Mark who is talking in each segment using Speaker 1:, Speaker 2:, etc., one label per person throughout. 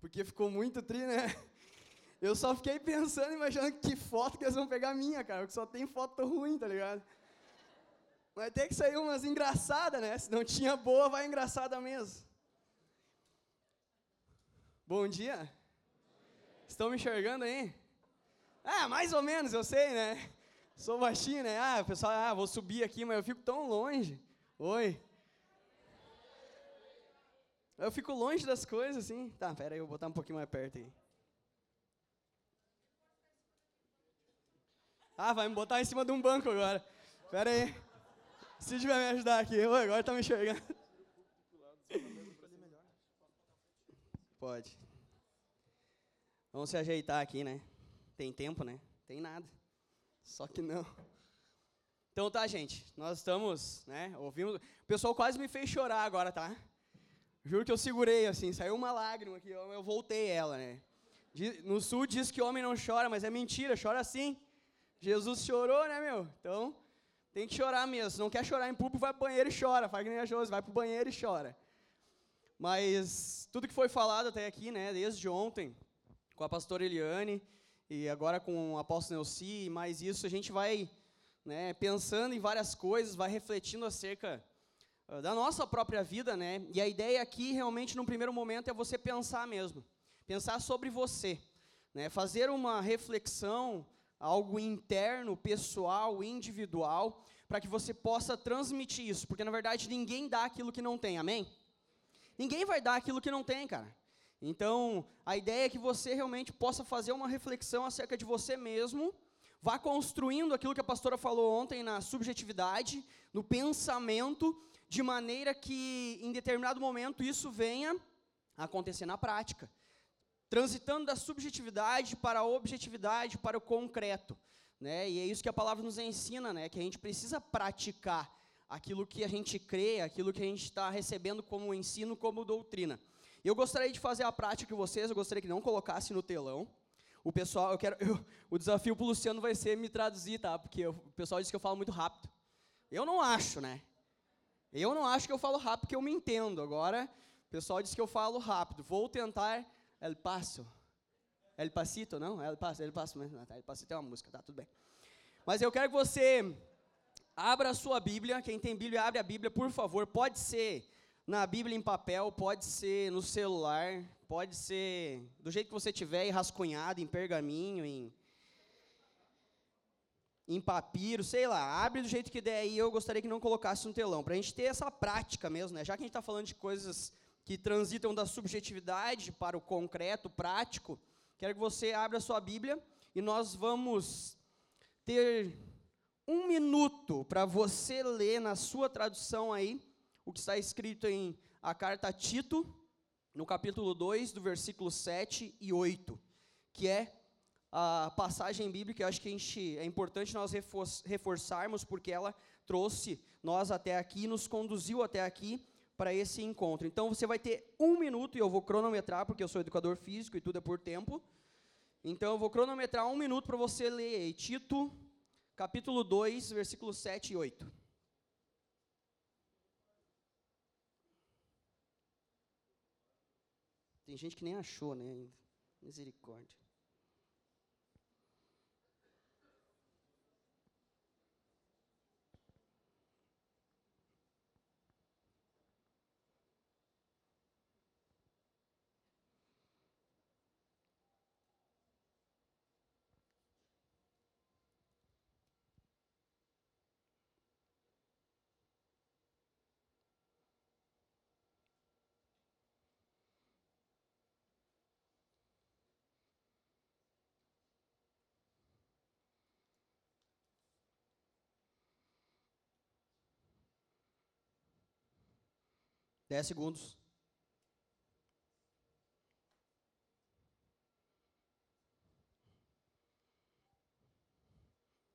Speaker 1: porque ficou muito tri, né? Eu só fiquei pensando, imaginando que foto que eles vão pegar minha, cara, porque só tem foto ruim, tá ligado? Vai ter que sair umas engraçadas, né? Se não tinha boa, vai engraçada mesmo. Bom dia. Estão me enxergando aí? Ah, mais ou menos, eu sei, né? Sou baixinho, né? Ah, pessoal, ah, vou subir aqui, mas eu fico tão longe. Oi. Eu fico longe das coisas, assim. Tá, pera aí, eu vou botar um pouquinho mais perto aí. Ah, vai me botar em cima de um banco agora. Pera aí. Se tiver me ajudar aqui. Oi, agora tá me enxergando. Pode. Vamos se ajeitar aqui, né? Tem tempo, né? Tem nada. Só que não. Então tá, gente. Nós estamos, né? Ouvimos. O pessoal quase me fez chorar agora, tá? Juro que eu segurei, assim, saiu uma lágrima aqui, eu voltei ela, né? No sul diz que homem não chora, mas é mentira, chora sim. Jesus chorou, né, meu? Então, tem que chorar mesmo. Se não quer chorar em público, vai pro banheiro e chora. Faz que nem a Josi, vai pro banheiro e chora. Mas tudo que foi falado até aqui, né, desde ontem, com a pastora Eliane, e agora com o apóstolo Nelci, mais isso, a gente vai né, pensando em várias coisas, vai refletindo acerca da nossa própria vida, né? E a ideia aqui, realmente, no primeiro momento, é você pensar mesmo. Pensar sobre você. Né, fazer uma reflexão, algo interno, pessoal, individual, para que você possa transmitir isso. Porque, na verdade, ninguém dá aquilo que não tem, amém? Ninguém vai dar aquilo que não tem, cara. Então, a ideia é que você realmente possa fazer uma reflexão acerca de você mesmo, vá construindo aquilo que a pastora falou ontem na subjetividade, no pensamento, de maneira que em determinado momento isso venha a acontecer na prática. Transitando da subjetividade para a objetividade, para o concreto. Né? E é isso que a palavra nos ensina, né? que a gente precisa praticar aquilo que a gente crê, aquilo que a gente está recebendo como ensino, como doutrina. Eu gostaria de fazer a prática com vocês, eu gostaria que não colocasse no telão. O pessoal, eu quero, eu, o desafio para o Luciano vai ser me traduzir, tá? Porque eu, o pessoal diz que eu falo muito rápido. Eu não acho, né? Eu não acho que eu falo rápido porque eu me entendo. Agora, o pessoal diz que eu falo rápido. Vou tentar El Paso. El Pasito, não? El Paso, El Paso mesmo. Tá, El Pasito é uma música, tá, tudo bem. Mas eu quero que você abra a sua Bíblia. Quem tem Bíblia, abre a Bíblia, por favor. Pode ser na Bíblia em papel, pode ser no celular, pode ser do jeito que você tiver, rascunhado, em pergaminho, em, em papiro, sei lá, abre do jeito que der aí, eu gostaria que não colocasse no telão, para a gente ter essa prática mesmo, né? Já que a gente está falando de coisas que transitam da subjetividade para o concreto, prático, quero que você abra a sua Bíblia e nós vamos ter um minuto para você ler na sua tradução aí, o que está escrito em a carta a Tito, no capítulo 2, do versículo 7 e 8, que é a passagem bíblica, eu acho que a gente, é importante nós reforçarmos, porque ela trouxe nós até aqui, nos conduziu até aqui para esse encontro. Então você vai ter um minuto, e eu vou cronometrar, porque eu sou educador físico e tudo é por tempo. Então eu vou cronometrar um minuto para você ler Tito, capítulo 2, versículos 7 e 8. Tem gente que nem achou, né. Misericórdia. Dez segundos.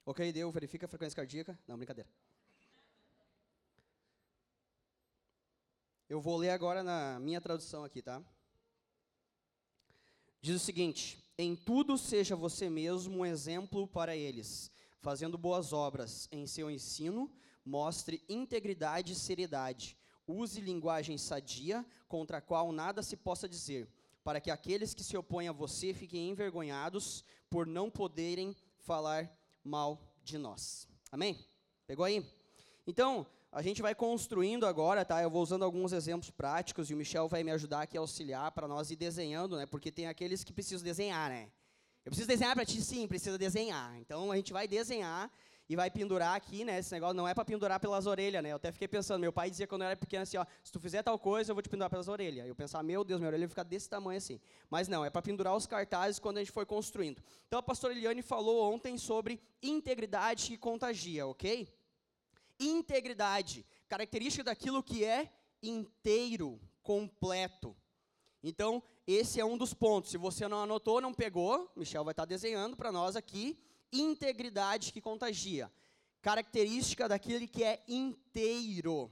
Speaker 1: Ok, deu, verifica a frequência cardíaca. Não, brincadeira. Eu vou ler agora na minha tradução aqui, tá? Diz o seguinte: Em tudo seja você mesmo um exemplo para eles, fazendo boas obras em seu ensino, mostre integridade e seriedade Use linguagem sadia, contra a qual nada se possa dizer. para que aqueles que se opõem a você fiquem envergonhados por não poderem falar mal de nós. Amém? Pegou aí? Então, a gente vai construindo agora, tá? Eu vou usando alguns exemplos práticos e o Michel vai me ajudar aqui a auxiliar para nós ir desenhando, né? Porque tem aqueles que precisam desenhar, né? Eu preciso desenhar para ti? Sim, precisa desenhar. Então, a gente vai desenhar e vai pendurar aqui, né? Esse negócio não é para pendurar pelas orelhas, né? Eu até fiquei pensando, meu pai dizia quando eu era pequeno assim, ó, se tu fizer tal coisa, eu vou te pendurar pelas orelhas. Eu pensava, meu Deus, minha orelha vai ficar desse tamanho assim. Mas não, é para pendurar os cartazes quando a gente for construindo. Então a pastora Eliane falou ontem sobre integridade que contagia, ok? Integridade, característica daquilo que é inteiro, completo. Então, esse é um dos pontos. Se você não anotou, não pegou, Michel vai estar desenhando para nós aqui integridade que contagia. Característica daquele que é inteiro.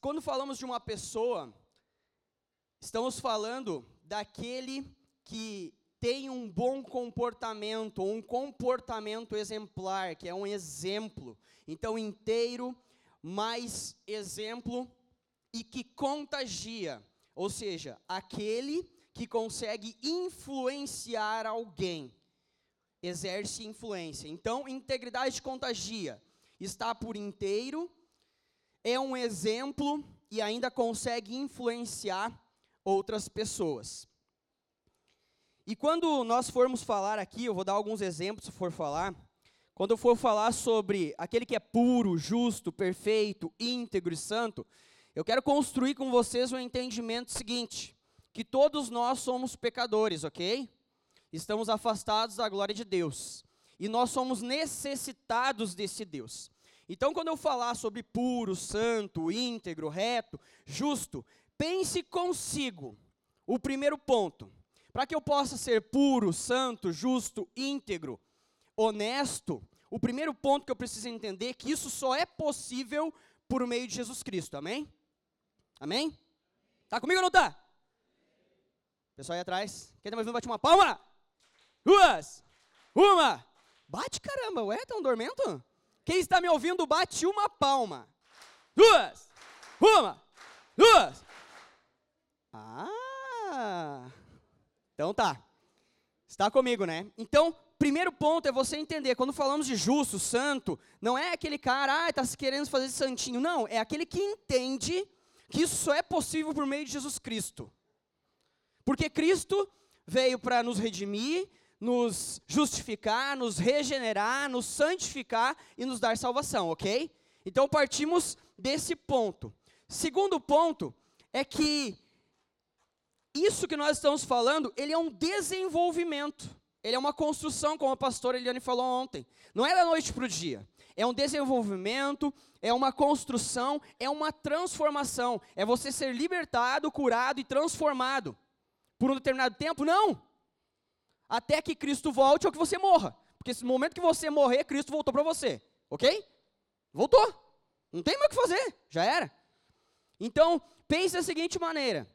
Speaker 1: Quando falamos de uma pessoa, estamos falando daquele que tem um bom comportamento, um comportamento exemplar, que é um exemplo. Então, inteiro, mais exemplo e que contagia. Ou seja, aquele que consegue influenciar alguém exerce influência. Então, integridade contagia. Está por inteiro, é um exemplo e ainda consegue influenciar outras pessoas. E quando nós formos falar aqui, eu vou dar alguns exemplos se for falar. Quando eu for falar sobre aquele que é puro, justo, perfeito, íntegro e santo, eu quero construir com vocês o um entendimento seguinte: que todos nós somos pecadores, ok? Estamos afastados da glória de Deus. E nós somos necessitados desse Deus. Então, quando eu falar sobre puro, santo, íntegro, reto, justo, pense consigo. O primeiro ponto. Para que eu possa ser puro, santo, justo, íntegro, honesto, o primeiro ponto que eu preciso entender é que isso só é possível por meio de Jesus Cristo. Amém? Amém? Tá comigo ou não tá? Pessoal aí atrás. Quem tá me ouvindo, bate uma palma duas, uma. Bate caramba, ué, estão dormindo? Quem está me ouvindo, bate uma palma. Duas, uma, duas. Ah, então tá. Está comigo, né? Então, primeiro ponto é você entender, quando falamos de justo, santo, não é aquele cara, ah, está se querendo fazer santinho. Não, é aquele que entende que isso só é possível por meio de Jesus Cristo. Porque Cristo veio para nos redimir, nos justificar, nos regenerar, nos santificar e nos dar salvação, ok? Então partimos desse ponto. Segundo ponto é que isso que nós estamos falando, ele é um desenvolvimento. Ele é uma construção, como a pastora Eliane falou ontem. Não é da noite para o dia. É um desenvolvimento, é uma construção, é uma transformação. É você ser libertado, curado e transformado. Por um determinado tempo? Não até que Cristo volte ou que você morra. Porque no momento que você morrer, Cristo voltou para você. Ok? Voltou. Não tem mais o que fazer. Já era. Então, pense da seguinte maneira.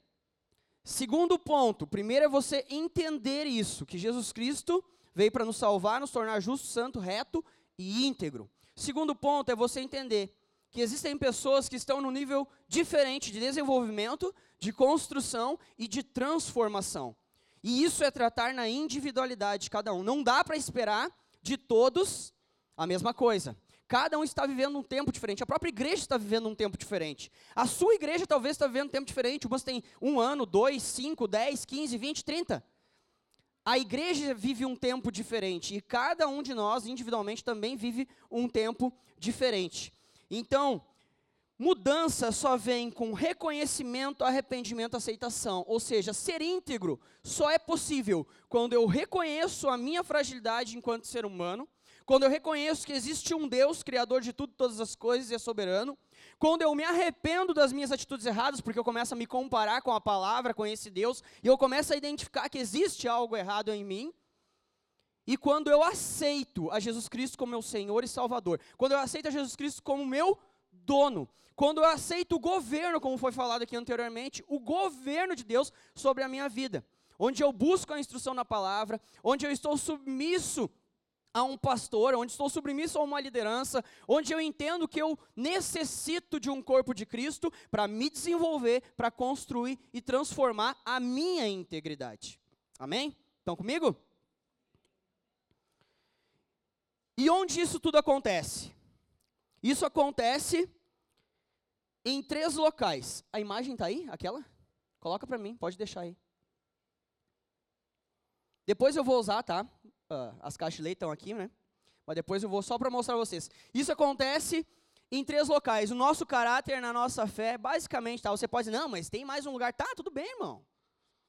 Speaker 1: Segundo ponto, primeiro é você entender isso, que Jesus Cristo veio para nos salvar, nos tornar justo, santo, reto e íntegro. Segundo ponto é você entender que existem pessoas que estão no nível diferente de desenvolvimento, de construção e de transformação. E isso é tratar na individualidade de cada um. Não dá para esperar de todos a mesma coisa. Cada um está vivendo um tempo diferente. A própria igreja está vivendo um tempo diferente. A sua igreja talvez está vivendo um tempo diferente. Umas tem um ano, dois, cinco, dez, quinze, vinte, trinta. A igreja vive um tempo diferente. E cada um de nós, individualmente, também vive um tempo diferente. Então, Mudança só vem com reconhecimento, arrependimento, aceitação. Ou seja, ser íntegro só é possível quando eu reconheço a minha fragilidade enquanto ser humano, quando eu reconheço que existe um Deus, criador de tudo, todas as coisas e é soberano, quando eu me arrependo das minhas atitudes erradas, porque eu começo a me comparar com a palavra, com esse Deus, e eu começo a identificar que existe algo errado em mim, e quando eu aceito a Jesus Cristo como meu Senhor e Salvador, quando eu aceito a Jesus Cristo como meu dono, quando eu aceito o governo, como foi falado aqui anteriormente, o governo de Deus sobre a minha vida, onde eu busco a instrução na palavra, onde eu estou submisso a um pastor, onde estou submisso a uma liderança, onde eu entendo que eu necessito de um corpo de Cristo para me desenvolver, para construir e transformar a minha integridade. Amém? Estão comigo? E onde isso tudo acontece? Isso acontece em três locais. A imagem está aí? Aquela? Coloca para mim, pode deixar aí. Depois eu vou usar, tá? Uh, as caixas de leite estão aqui, né? Mas depois eu vou só para mostrar vocês. Isso acontece em três locais. O nosso caráter na nossa fé, basicamente, tá? Você pode dizer, não, mas tem mais um lugar. Tá, tudo bem, irmão.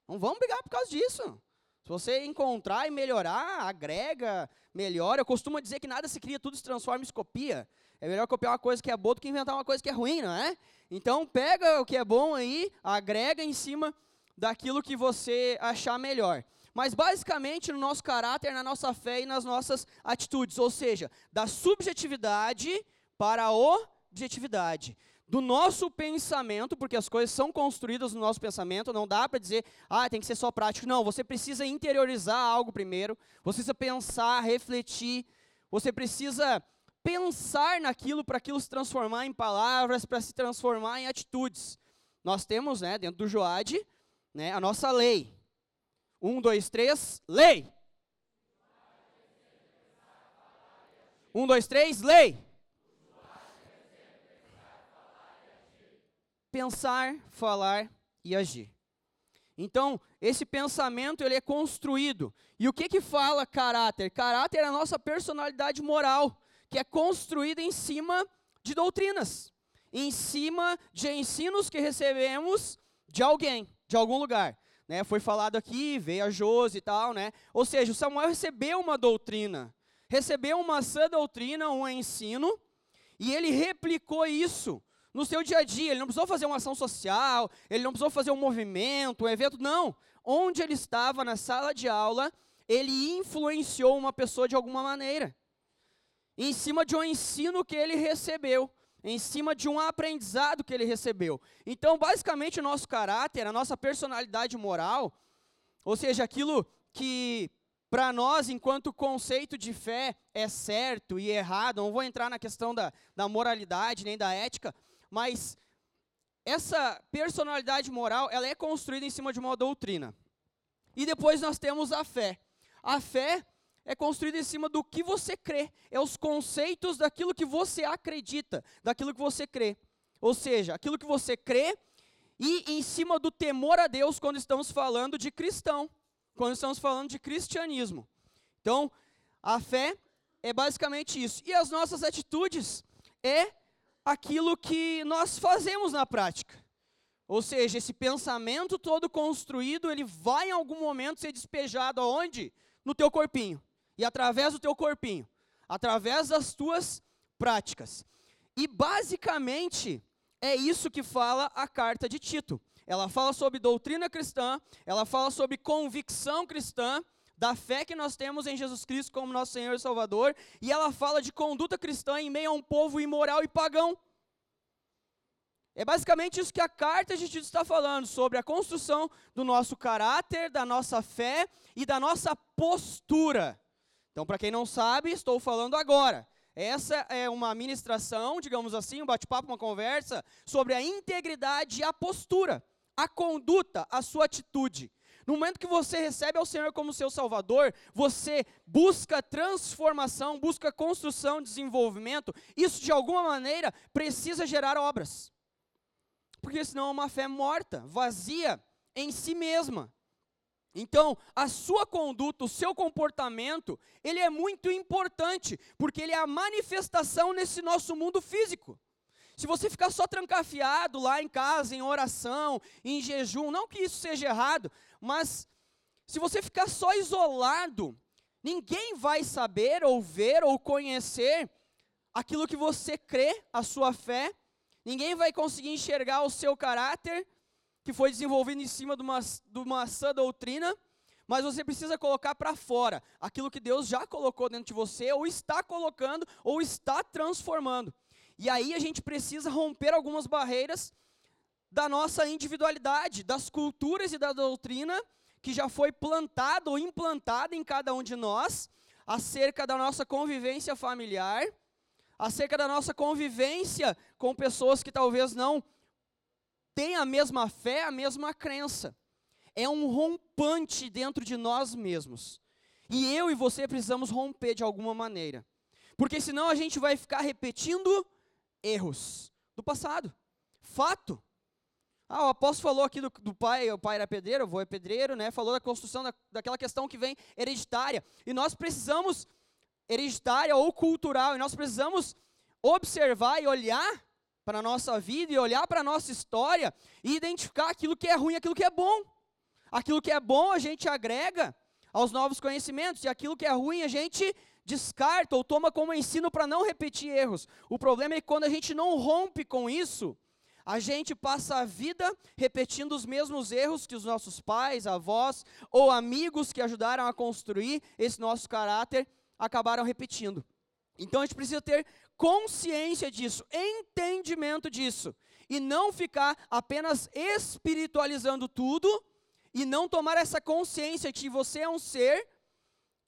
Speaker 1: Não vamos brigar por causa disso. Se você encontrar e melhorar, agrega, melhora. Eu costumo dizer que nada se cria, tudo se transforma e se copia. É melhor copiar uma coisa que é boa do que inventar uma coisa que é ruim, não é? Então, pega o que é bom aí, agrega em cima daquilo que você achar melhor. Mas basicamente no nosso caráter, na nossa fé e nas nossas atitudes, ou seja, da subjetividade para a objetividade. Do nosso pensamento, porque as coisas são construídas no nosso pensamento, não dá para dizer, ah, tem que ser só prático. Não, você precisa interiorizar algo primeiro, você precisa pensar, refletir, você precisa pensar naquilo para aquilo se transformar em palavras, para se transformar em atitudes. Nós temos, né, dentro do Joad, né, a nossa lei. Um, dois, três, lei. Um, dois, três, lei. Pensar, falar e agir. Então, esse pensamento ele é construído. E o que que fala caráter? Caráter é a nossa personalidade moral que é construída em cima de doutrinas, em cima de ensinos que recebemos de alguém, de algum lugar. Né? Foi falado aqui, veio a Jose e tal, né? Ou seja, o Samuel recebeu uma doutrina, recebeu uma sã doutrina, um ensino, e ele replicou isso no seu dia a dia. Ele não precisou fazer uma ação social, ele não precisou fazer um movimento, um evento, não. Onde ele estava na sala de aula, ele influenciou uma pessoa de alguma maneira em cima de um ensino que ele recebeu, em cima de um aprendizado que ele recebeu. Então, basicamente, o nosso caráter, a nossa personalidade moral, ou seja, aquilo que para nós, enquanto conceito de fé, é certo e errado, não vou entrar na questão da, da moralidade nem da ética, mas essa personalidade moral, ela é construída em cima de uma doutrina. E depois nós temos a fé. A fé é construído em cima do que você crê, é os conceitos daquilo que você acredita, daquilo que você crê. Ou seja, aquilo que você crê e em cima do temor a Deus quando estamos falando de cristão, quando estamos falando de cristianismo. Então, a fé é basicamente isso. E as nossas atitudes é aquilo que nós fazemos na prática. Ou seja, esse pensamento todo construído, ele vai em algum momento ser despejado aonde? No teu corpinho e através do teu corpinho, através das tuas práticas. E basicamente é isso que fala a carta de Tito. Ela fala sobre doutrina cristã, ela fala sobre convicção cristã, da fé que nós temos em Jesus Cristo como nosso Senhor e Salvador, e ela fala de conduta cristã em meio a um povo imoral e pagão. É basicamente isso que a carta de Tito está falando, sobre a construção do nosso caráter, da nossa fé e da nossa postura. Então, para quem não sabe, estou falando agora. Essa é uma ministração, digamos assim, um bate-papo, uma conversa sobre a integridade e a postura, a conduta, a sua atitude. No momento que você recebe ao Senhor como seu Salvador, você busca transformação, busca construção, desenvolvimento. Isso, de alguma maneira, precisa gerar obras. Porque senão é uma fé morta, vazia em si mesma. Então, a sua conduta, o seu comportamento, ele é muito importante, porque ele é a manifestação nesse nosso mundo físico. Se você ficar só trancafiado lá em casa, em oração, em jejum, não que isso seja errado, mas se você ficar só isolado, ninguém vai saber ou ver ou conhecer aquilo que você crê, a sua fé, ninguém vai conseguir enxergar o seu caráter, que foi desenvolvido em cima de uma, de uma sã doutrina, mas você precisa colocar para fora aquilo que Deus já colocou dentro de você, ou está colocando, ou está transformando. E aí a gente precisa romper algumas barreiras da nossa individualidade, das culturas e da doutrina que já foi plantada ou implantada em cada um de nós, acerca da nossa convivência familiar, acerca da nossa convivência com pessoas que talvez não tenham a mesma fé, a mesma crença. É um rompante dentro de nós mesmos. E eu e você precisamos romper de alguma maneira. Porque senão a gente vai ficar repetindo erros do passado. Fato. Ah, o apóstolo falou aqui do, do, pai, o pai era pedreiro, o avô é pedreiro, né? Falou da construção, da, daquela questão que vem hereditária. E nós precisamos, hereditária ou cultural, e nós precisamos observar e olhar para a nossa vida e olhar para a nossa história e identificar aquilo que é ruim e aquilo que é bom. Aquilo que é bom a gente agrega aos novos conhecimentos, e aquilo que é ruim a gente descarta ou toma como ensino para não repetir erros. O problema é que quando a gente não rompe com isso, a gente passa a vida repetindo os mesmos erros que os nossos pais, avós ou amigos que ajudaram a construir esse nosso caráter acabaram repetindo. Então a gente precisa ter consciência disso, entendimento disso, e não ficar apenas espiritualizando tudo e não tomar essa consciência de que você é um ser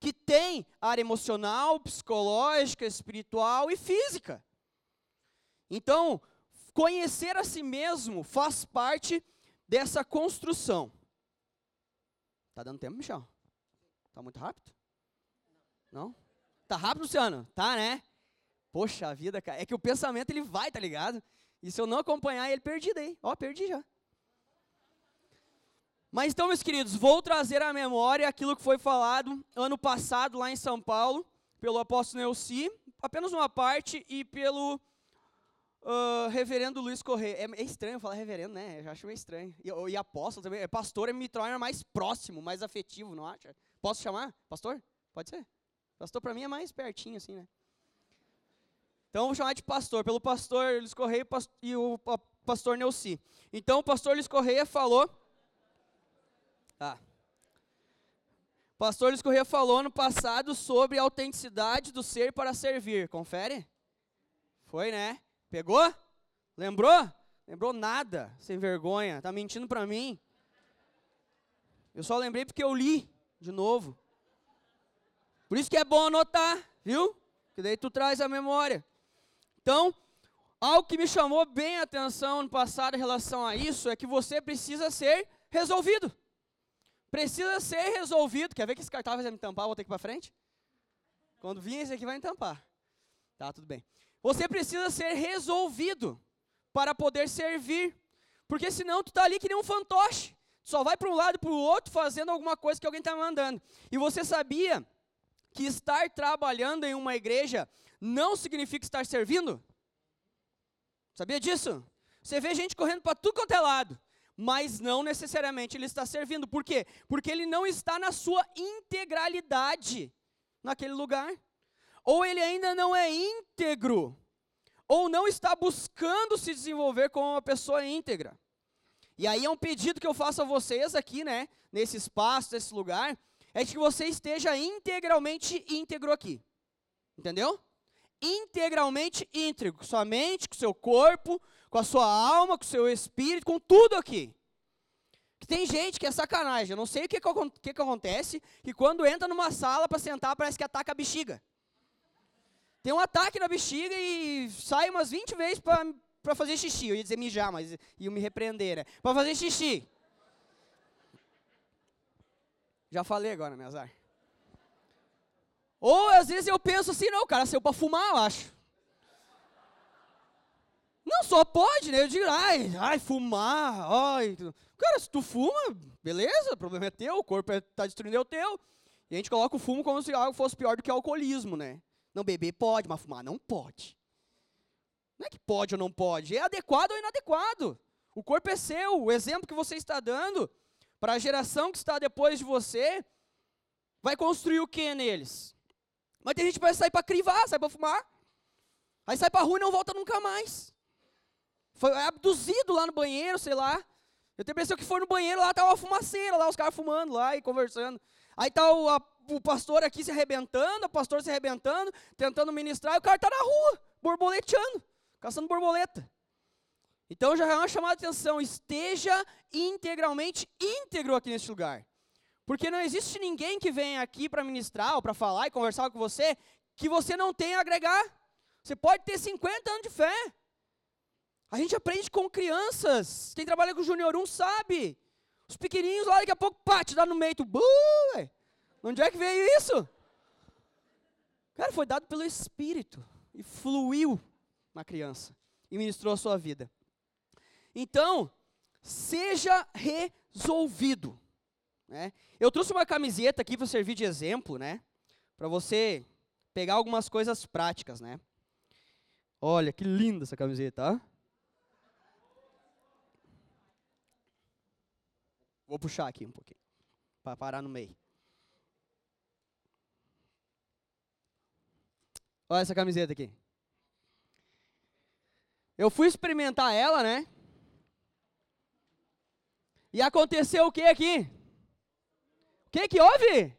Speaker 1: que tem área emocional, psicológica, espiritual e física. Então, Conhecer a si mesmo faz parte dessa construção. Tá dando tempo, Michel? Tá muito rápido? Não? Tá rápido, Luciano? Tá, né? Poxa vida, cara. É que o pensamento ele vai, tá ligado? E se eu não acompanhar ele, perdido aí. Ó, perdi já. Mas então, meus queridos, vou trazer à memória aquilo que foi falado ano passado lá em São Paulo, pelo apóstolo Neuci, apenas uma parte, e pelo Uh, reverendo Luiz Correia. É, é, estranho falar reverendo, né? Eu acho meio estranho. E, e apóstolo também. É, pastor me torna mais próximo, mais afetivo, não acha? Posso chamar? Pastor? Pode ser? Pastor para mim é mais pertinho, assim, né? Então vou chamar de pastor, pelo pastor Luiz Correia e o pastor Neuci. Então o pastor Luiz Correia falou. Tá. O pastor Luiz Correia falou no passado sobre a autenticidade do ser para servir. Confere? Foi, né? Pegou? Lembrou? Lembrou nada, sem vergonha. Tá mentindo para mim. Eu só lembrei porque eu li de novo. Por isso que é bom anotar, viu? Que daí tu traz a memória. Então, algo que me chamou bem a atenção no passado em relação a isso é que você precisa ser resolvido. Precisa ser resolvido. Quer ver que esse cartaz vai me tampar? Vou ter que ir para frente? Quando vir, esse aqui vai me tampar. Tá, tudo bem. Você precisa ser resolvido para poder servir. Porque senão tu está ali que nem um fantoche. Só vai para um lado e para o outro fazendo alguma coisa que alguém está mandando. E você sabia que estar trabalhando em uma igreja não significa estar servindo? Sabia disso? Você vê gente correndo para tudo quanto é lado, mas não necessariamente ele está servindo. Por quê? Porque ele não está na sua integralidade naquele lugar ou ele ainda não é íntegro, ou não está buscando se desenvolver como uma pessoa íntegra. E aí é um pedido que eu faço a vocês aqui, né, nesse espaço, nesse lugar, é de que você esteja integralmente íntegro aqui. Entendeu? Integralmente íntegro, com sua mente, com seu corpo, com a sua alma, com seu espírito, com tudo aqui. Que tem gente que é sacanagem, eu não sei o que, que, que acontece, que quando entra numa sala para sentar parece que ataca a bexiga tem um ataque na bexiga e sai umas 20 vezes para fazer xixi. Eu ia dizer mijar, mas ia me repreender, né? Para fazer xixi. Já falei agora, né, azar? Ou às vezes eu penso assim, não, cara saiu para fumar, eu acho. Não, só pode, né? Eu digo, ai, ai, fumar, ai. Cara, se tu fuma, beleza, o problema é teu, o corpo está é, destruindo é o teu. E a gente coloca o fumo como se algo fosse pior do que o alcoolismo, né? Não, beber pode, mas fumar não pode. Não é que pode ou não pode, é adequado ou inadequado. O corpo é seu, o exemplo que você está dando para a geração que está depois de você vai construir o que neles? Mas tem gente que vai sair para crivar, sai para fumar. Aí sai para rua e não volta nunca mais. Foi abduzido lá no banheiro, sei lá. Eu tenho a impressão que foi no banheiro, lá estava uma fumaceira, lá os caras fumando lá e conversando. Aí tá o, o pastor aqui se arrebentando, o pastor se arrebentando, tentando ministrar, e o cara está na rua, borboleteando, caçando borboleta. Então já é uma chamada de atenção, esteja integralmente íntegro aqui neste lugar. Porque não existe ninguém que venha aqui para ministrar ou para falar e conversar com você que você não tenha a agregar. Você pode ter 50 anos de fé. A gente aprende com crianças. Quem trabalha com o Júnior 1 sabe. Os pequenininhos lá, daqui a pouco, pá, te dá no meio. Tu, Buh, Onde é que veio isso? Cara, foi dado pelo Espírito. E fluiu na criança. E ministrou a sua vida. Então, seja resolvido. Né? Eu trouxe uma camiseta aqui para servir de exemplo, né? Para você pegar algumas coisas práticas, né? Olha que linda essa camiseta, ó. Vou puxar aqui um pouquinho, para parar no meio. Olha essa camiseta aqui. Eu fui experimentar ela, né? E aconteceu o que aqui? O que houve?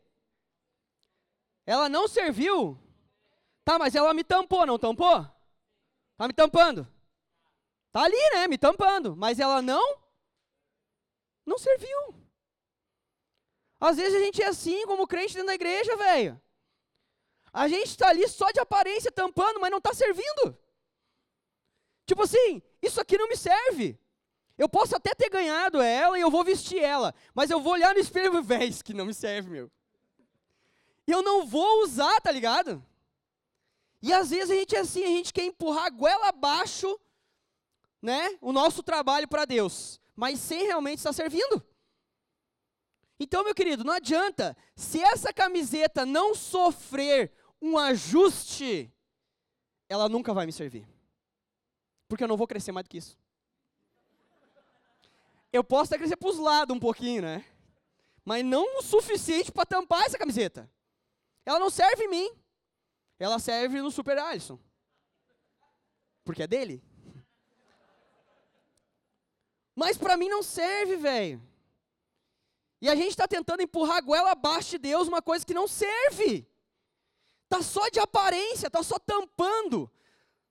Speaker 1: Ela não serviu. Tá, mas ela me tampou, não tampou? Tá me tampando. Tá ali, né? Me tampando. Mas ela não não serviu. Às vezes a gente é assim, como crente dentro da igreja, velho. A gente está ali só de aparência tampando, mas não está servindo. Tipo assim, isso aqui não me serve. Eu posso até ter ganhado ela e eu vou vestir ela, mas eu vou olhar no espelho e vou que não me serve, meu. E eu não vou usar, tá ligado? E às vezes a gente é assim, a gente quer empurrar a goela abaixo, né, o nosso trabalho para Deus mas sem realmente estar servindo. Então, meu querido, não adianta, se essa camiseta não sofrer um ajuste, ela nunca vai me servir. Porque eu não vou crescer mais do que isso. Eu posso até crescer para os lados um pouquinho, né? Mas não o suficiente para tampar essa camiseta. Ela não serve em mim. Ela serve no Super Alisson. Porque é dele. Mas para mim não serve, velho. E a gente está tentando empurrar a goela abaixo de Deus uma coisa que não serve. Tá só de aparência, tá só tampando.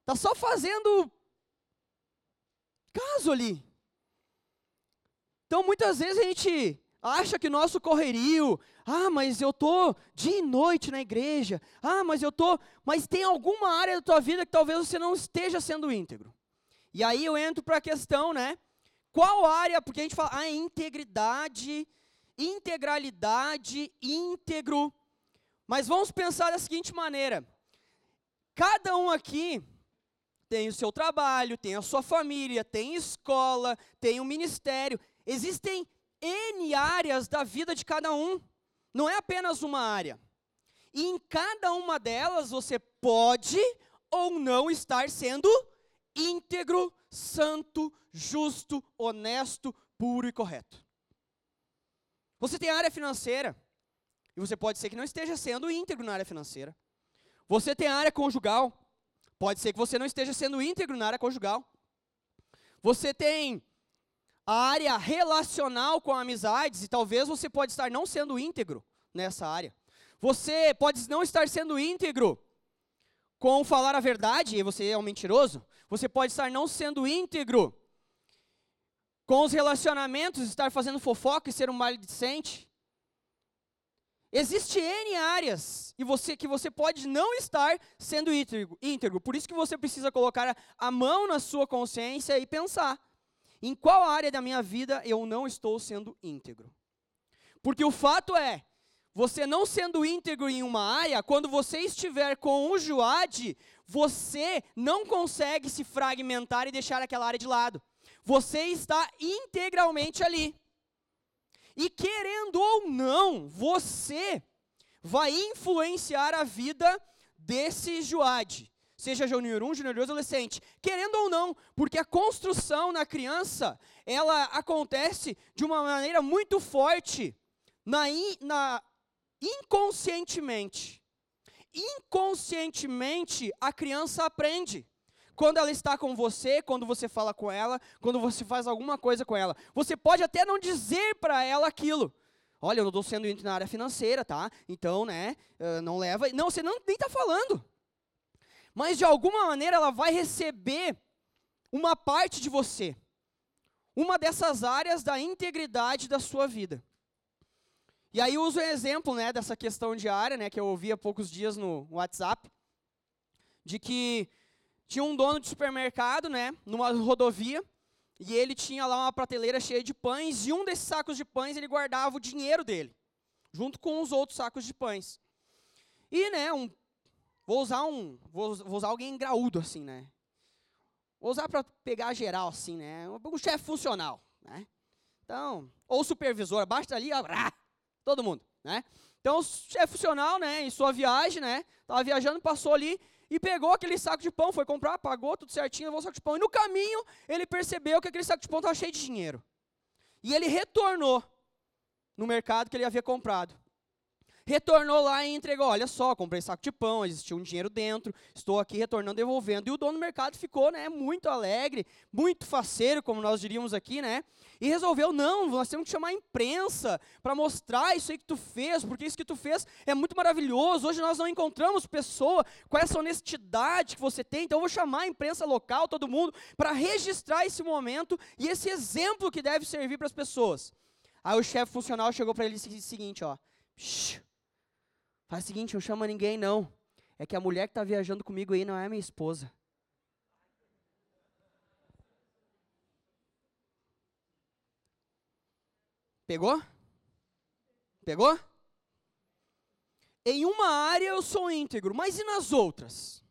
Speaker 1: Tá só fazendo caso ali. Então muitas vezes a gente acha que nosso correrio, ah, mas eu tô dia e noite na igreja. Ah, mas eu tô, mas tem alguma área da tua vida que talvez você não esteja sendo íntegro. E aí eu entro para a questão, né? Qual área? Porque a gente fala, ah, integridade, integralidade, íntegro. Mas vamos pensar da seguinte maneira: cada um aqui tem o seu trabalho, tem a sua família, tem escola, tem o um ministério. Existem N áreas da vida de cada um. Não é apenas uma área. E em cada uma delas você pode ou não estar sendo íntegro, santo, justo, honesto, puro e correto. Você tem a área financeira, e você pode ser que não esteja sendo íntegro na área financeira. Você tem a área conjugal, pode ser que você não esteja sendo íntegro na área conjugal. Você tem a área relacional com amizades, e talvez você pode estar não sendo íntegro nessa área. Você pode não estar sendo íntegro com falar a verdade, e você é um mentiroso. Você pode estar não sendo íntegro com os relacionamentos, estar fazendo fofoca e ser um maledicente. Existe N áreas e você, que você pode não estar sendo íntegro, íntegro. Por isso que você precisa colocar a mão na sua consciência e pensar: em qual área da minha vida eu não estou sendo íntegro? Porque o fato é, você não sendo íntegro em uma área, quando você estiver com o Joade, você não consegue se fragmentar e deixar aquela área de lado. Você está integralmente ali. E querendo ou não, você vai influenciar a vida desse Joade. Seja júnior 1, júnior 2, adolescente. Querendo ou não, porque a construção na criança, ela acontece de uma maneira muito forte, na, na inconscientemente. Inconscientemente, a criança aprende. Quando ela está com você, quando você fala com ela, quando você faz alguma coisa com ela. Você pode até não dizer para ela aquilo. Olha, eu não estou sendo na área financeira, tá? Então, né, não leva. Não, você não, nem está falando. Mas de alguma maneira ela vai receber uma parte de você. Uma dessas áreas da integridade da sua vida. E aí uso um exemplo, né, dessa questão diária, né, que eu ouvi há poucos dias no WhatsApp, de que tinha um dono de supermercado, né, numa rodovia, e ele tinha lá uma prateleira cheia de pães, e um desses sacos de pães ele guardava o dinheiro dele, junto com os outros sacos de pães. E, né, um, vou usar um, vou, vou usar alguém graúdo assim, né? Vou usar para pegar geral assim, né? Um chefe funcional, né? Então, ou supervisor, basta ali, ó, todo mundo, né? Então, o chefe funcional, né, em sua viagem, né, estava viajando, passou ali e pegou aquele saco de pão, foi comprar, pagou tudo certinho, levou o saco de pão. E no caminho, ele percebeu que aquele saco de pão estava cheio de dinheiro. E ele retornou no mercado que ele havia comprado retornou lá e entregou. Olha só, comprei saco de pão, existia um dinheiro dentro, estou aqui retornando, devolvendo. E o dono do mercado ficou, né, muito alegre, muito faceiro, como nós diríamos aqui, né? E resolveu, não, nós temos que chamar a imprensa para mostrar isso aí que tu fez, porque isso que tu fez é muito maravilhoso. Hoje nós não encontramos pessoa com essa honestidade que você tem, então eu vou chamar a imprensa local, todo mundo, para registrar esse momento e esse exemplo que deve servir para as pessoas. Aí o chefe funcional chegou para ele e disse o seguinte, ó, Faz o seguinte, não chama ninguém não. É que a mulher que está viajando comigo aí não é minha esposa. Pegou? Pegou? Em uma área eu sou íntegro, mas e nas outras?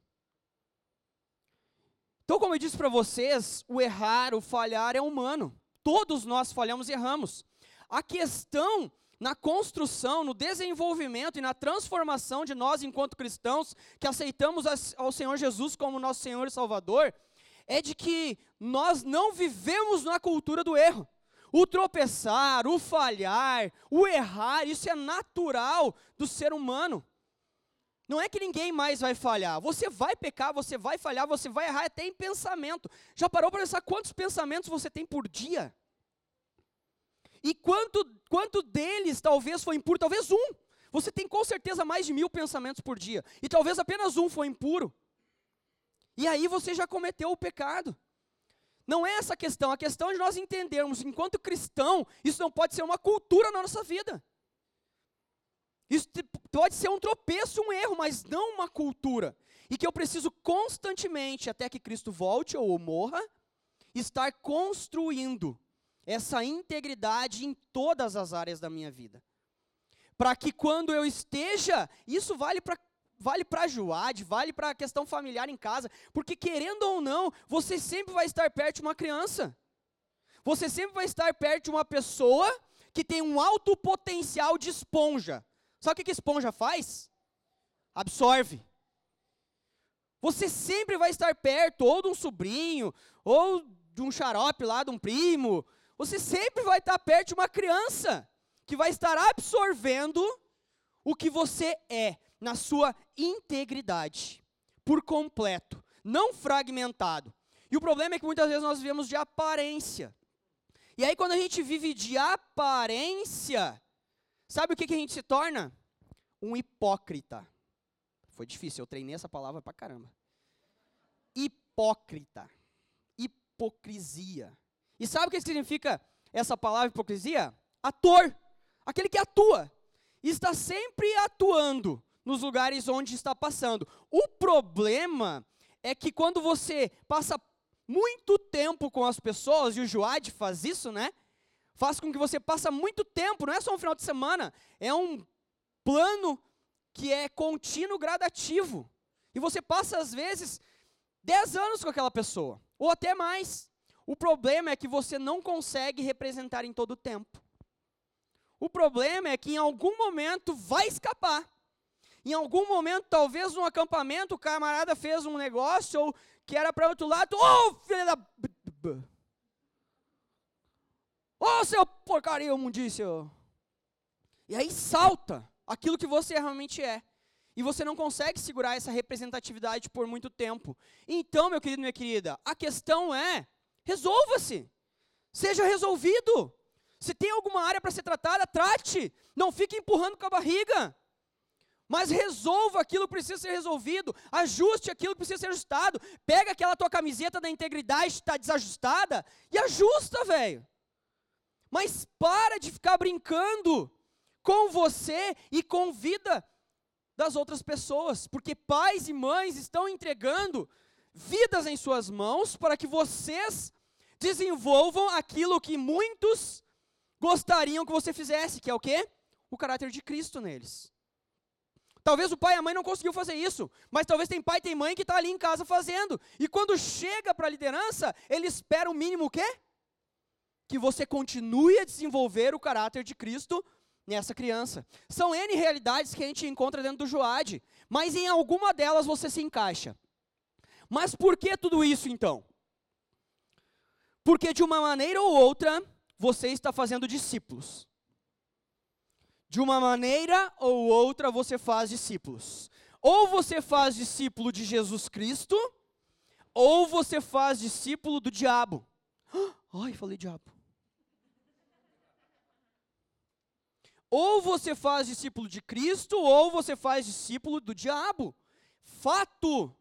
Speaker 1: Então, como eu disse para vocês, o errar, o falhar é humano. Todos nós falhamos e erramos. A questão na construção, no desenvolvimento e na transformação de nós enquanto cristãos que aceitamos ao Senhor Jesus como nosso Senhor e Salvador, é de que nós não vivemos na cultura do erro. O tropeçar, o falhar, o errar, isso é natural do ser humano. Não é que ninguém mais vai falhar. Você vai pecar, você vai falhar, você vai errar até em pensamento. Já parou para pensar quantos pensamentos você tem por dia? E quanto, quanto deles talvez foi impuro? Talvez um. Você tem com certeza mais de mil pensamentos por dia. E talvez apenas um foi impuro. E aí você já cometeu o pecado. Não é essa a questão. A questão é de nós entendermos, enquanto cristão, isso não pode ser uma cultura na nossa vida. Isso pode ser um tropeço, um erro, mas não uma cultura. E que eu preciso constantemente, até que Cristo volte ou morra, estar construindo essa integridade em todas as áreas da minha vida. Para que quando eu esteja, isso vale para vale para a Joade, vale para a questão familiar em casa, porque querendo ou não, você sempre vai estar perto de uma criança. Você sempre vai estar perto de uma pessoa que tem um alto potencial de esponja. Sabe o que, que esponja faz? Absorve. Você sempre vai estar perto, ou de um sobrinho, ou de um xarope lá, de um primo, você sempre vai estar perto de uma criança que vai estar absorvendo o que você é na sua integridade, por completo, não fragmentado. E o problema é que muitas vezes nós vivemos de aparência. E aí, quando a gente vive de aparência, sabe o que, que a gente se torna? Um hipócrita. Foi difícil, eu treinei essa palavra pra caramba. Hipócrita. Hipocrisia. E sabe o que significa essa palavra hipocrisia? Ator. Aquele que atua. Está sempre atuando nos lugares onde está passando. O problema é que quando você passa muito tempo com as pessoas, e o Joad faz isso, né? Faz com que você passe muito tempo, não é só um final de semana, é um plano que é contínuo gradativo. E você passa, às vezes, 10 anos com aquela pessoa, ou até mais. O problema é que você não consegue representar em todo o tempo. O problema é que em algum momento vai escapar. Em algum momento, talvez num acampamento, o camarada fez um negócio ou que era para outro lado, ô oh, filho da. Ô oh, seu porcaria, mundício! E aí salta aquilo que você realmente é. E você não consegue segurar essa representatividade por muito tempo. Então, meu querido, minha querida, a questão é Resolva-se. Seja resolvido. Se tem alguma área para ser tratada, trate. Não fique empurrando com a barriga. Mas resolva aquilo que precisa ser resolvido. Ajuste aquilo que precisa ser ajustado. Pega aquela tua camiseta da integridade que está desajustada e ajusta, velho. Mas para de ficar brincando com você e com a vida das outras pessoas, porque pais e mães estão entregando vidas em suas mãos para que vocês desenvolvam aquilo que muitos gostariam que você fizesse, que é o quê? O caráter de Cristo neles. Talvez o pai e a mãe não conseguiu fazer isso, mas talvez tem pai e tem mãe que está ali em casa fazendo. E quando chega para a liderança, ele espera o mínimo o quê? Que você continue a desenvolver o caráter de Cristo nessa criança. São N realidades que a gente encontra dentro do Joad, mas em alguma delas você se encaixa. Mas por que tudo isso então? Porque de uma maneira ou outra, você está fazendo discípulos. De uma maneira ou outra, você faz discípulos. Ou você faz discípulo de Jesus Cristo, ou você faz discípulo do diabo. Ai, falei diabo. Ou você faz discípulo de Cristo, ou você faz discípulo do diabo. Fato.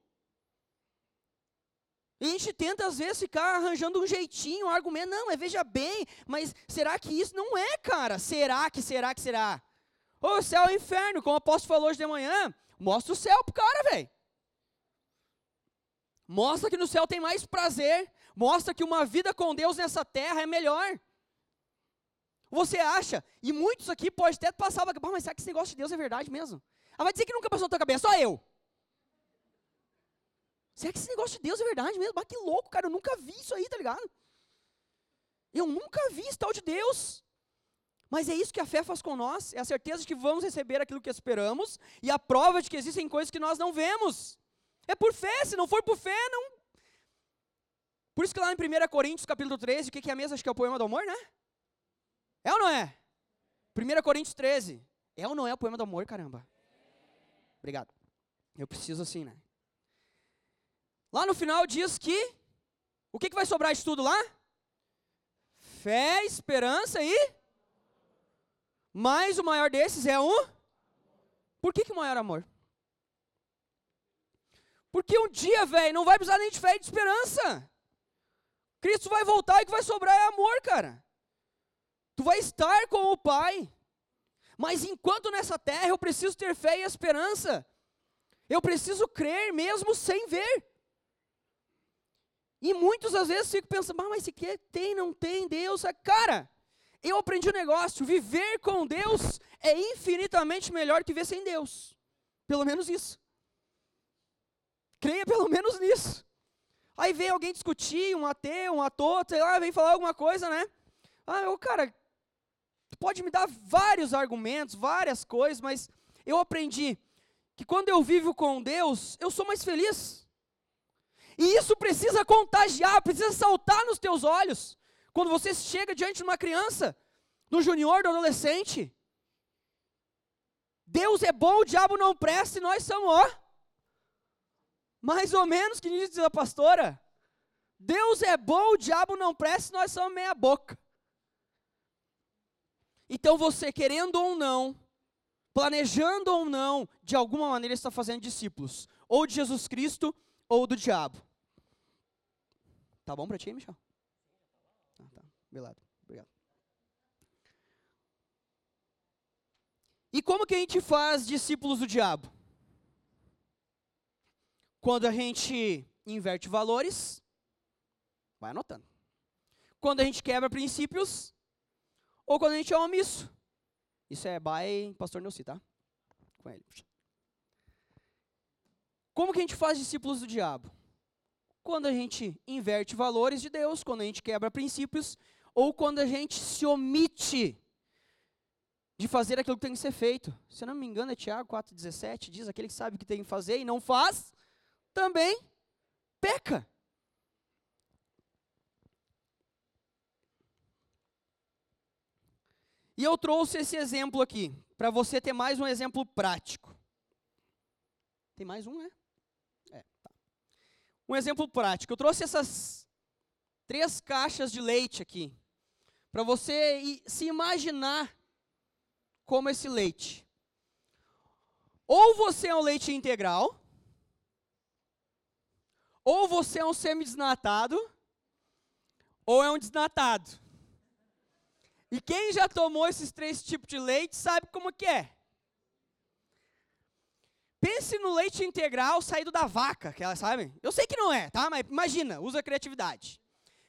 Speaker 1: E a gente tenta, às vezes, ficar arranjando um jeitinho, um argumento. Não, mas veja bem, mas será que isso não é, cara? Será que, será que, será? O céu é o inferno, como o apóstolo falou hoje de manhã. Mostra o céu pro cara, velho. Mostra que no céu tem mais prazer. Mostra que uma vida com Deus nessa terra é melhor. Você acha, e muitos aqui podem até passar, mas será que esse negócio de Deus é verdade mesmo? Ah, vai dizer que nunca passou na tua cabeça, só eu. Será que esse negócio de Deus é verdade mesmo? Bah, que louco, cara, eu nunca vi isso aí, tá ligado? Eu nunca vi esse tal de Deus. Mas é isso que a fé faz com nós, é a certeza de que vamos receber aquilo que esperamos e a prova de que existem coisas que nós não vemos. É por fé, se não for por fé, não. Por isso que lá em 1 Coríntios, capítulo 13, o que é a mesa? Acho que é o poema do amor, né? É ou não é? 1 Coríntios 13. É ou não é o poema do amor, caramba? Obrigado. Eu preciso assim, né? Lá no final diz que o que, que vai sobrar de tudo lá? Fé, esperança e mas o maior desses é o Por que, que o maior amor? Porque um dia, velho, não vai precisar nem de fé e de esperança. Cristo vai voltar e o que vai sobrar é amor, cara. Tu vai estar com o Pai. Mas enquanto nessa terra eu preciso ter fé e esperança. Eu preciso crer mesmo sem ver. E muitos às vezes ficam pensando, mas se quer tem, não tem Deus. Cara, eu aprendi um negócio, viver com Deus é infinitamente melhor que viver sem Deus. Pelo menos isso. Creia pelo menos nisso. Aí vem alguém discutir, um ateu, um ator, sei lá, vem falar alguma coisa, né? Ah, eu, cara, pode me dar vários argumentos, várias coisas, mas eu aprendi que quando eu vivo com Deus, eu sou mais feliz. E isso precisa contagiar, precisa saltar nos teus olhos. Quando você chega diante de uma criança, do junior, do adolescente, Deus é bom, o diabo não presta e nós somos, ó, mais ou menos que diz a pastora. Deus é bom, o diabo não presta e nós somos meia boca. Então você, querendo ou não, planejando ou não, de alguma maneira está fazendo discípulos, ou de Jesus Cristo ou do diabo. Tá bom para ti, Michel? Ah, tá. Obrigado. Obrigado. E como que a gente faz discípulos do diabo? Quando a gente inverte valores, vai anotando. Quando a gente quebra princípios, ou quando a gente é omisso. Isso é by pastor Nelci, tá? Com ele. Como que a gente faz discípulos do diabo? Quando a gente inverte valores de Deus, quando a gente quebra princípios, ou quando a gente se omite de fazer aquilo que tem que ser feito. Se eu não me engano, é Tiago 4,17, diz aquele que sabe o que tem que fazer e não faz, também peca. E eu trouxe esse exemplo aqui, para você ter mais um exemplo prático. Tem mais um, né? Um exemplo prático. Eu trouxe essas três caixas de leite aqui, para você se imaginar como esse leite. Ou você é um leite integral, ou você é um semi-desnatado, ou é um desnatado. E quem já tomou esses três tipos de leite sabe como que é. Pense no leite integral saído da vaca, que ela sabe. Eu sei que não é, tá? Mas imagina, usa a criatividade.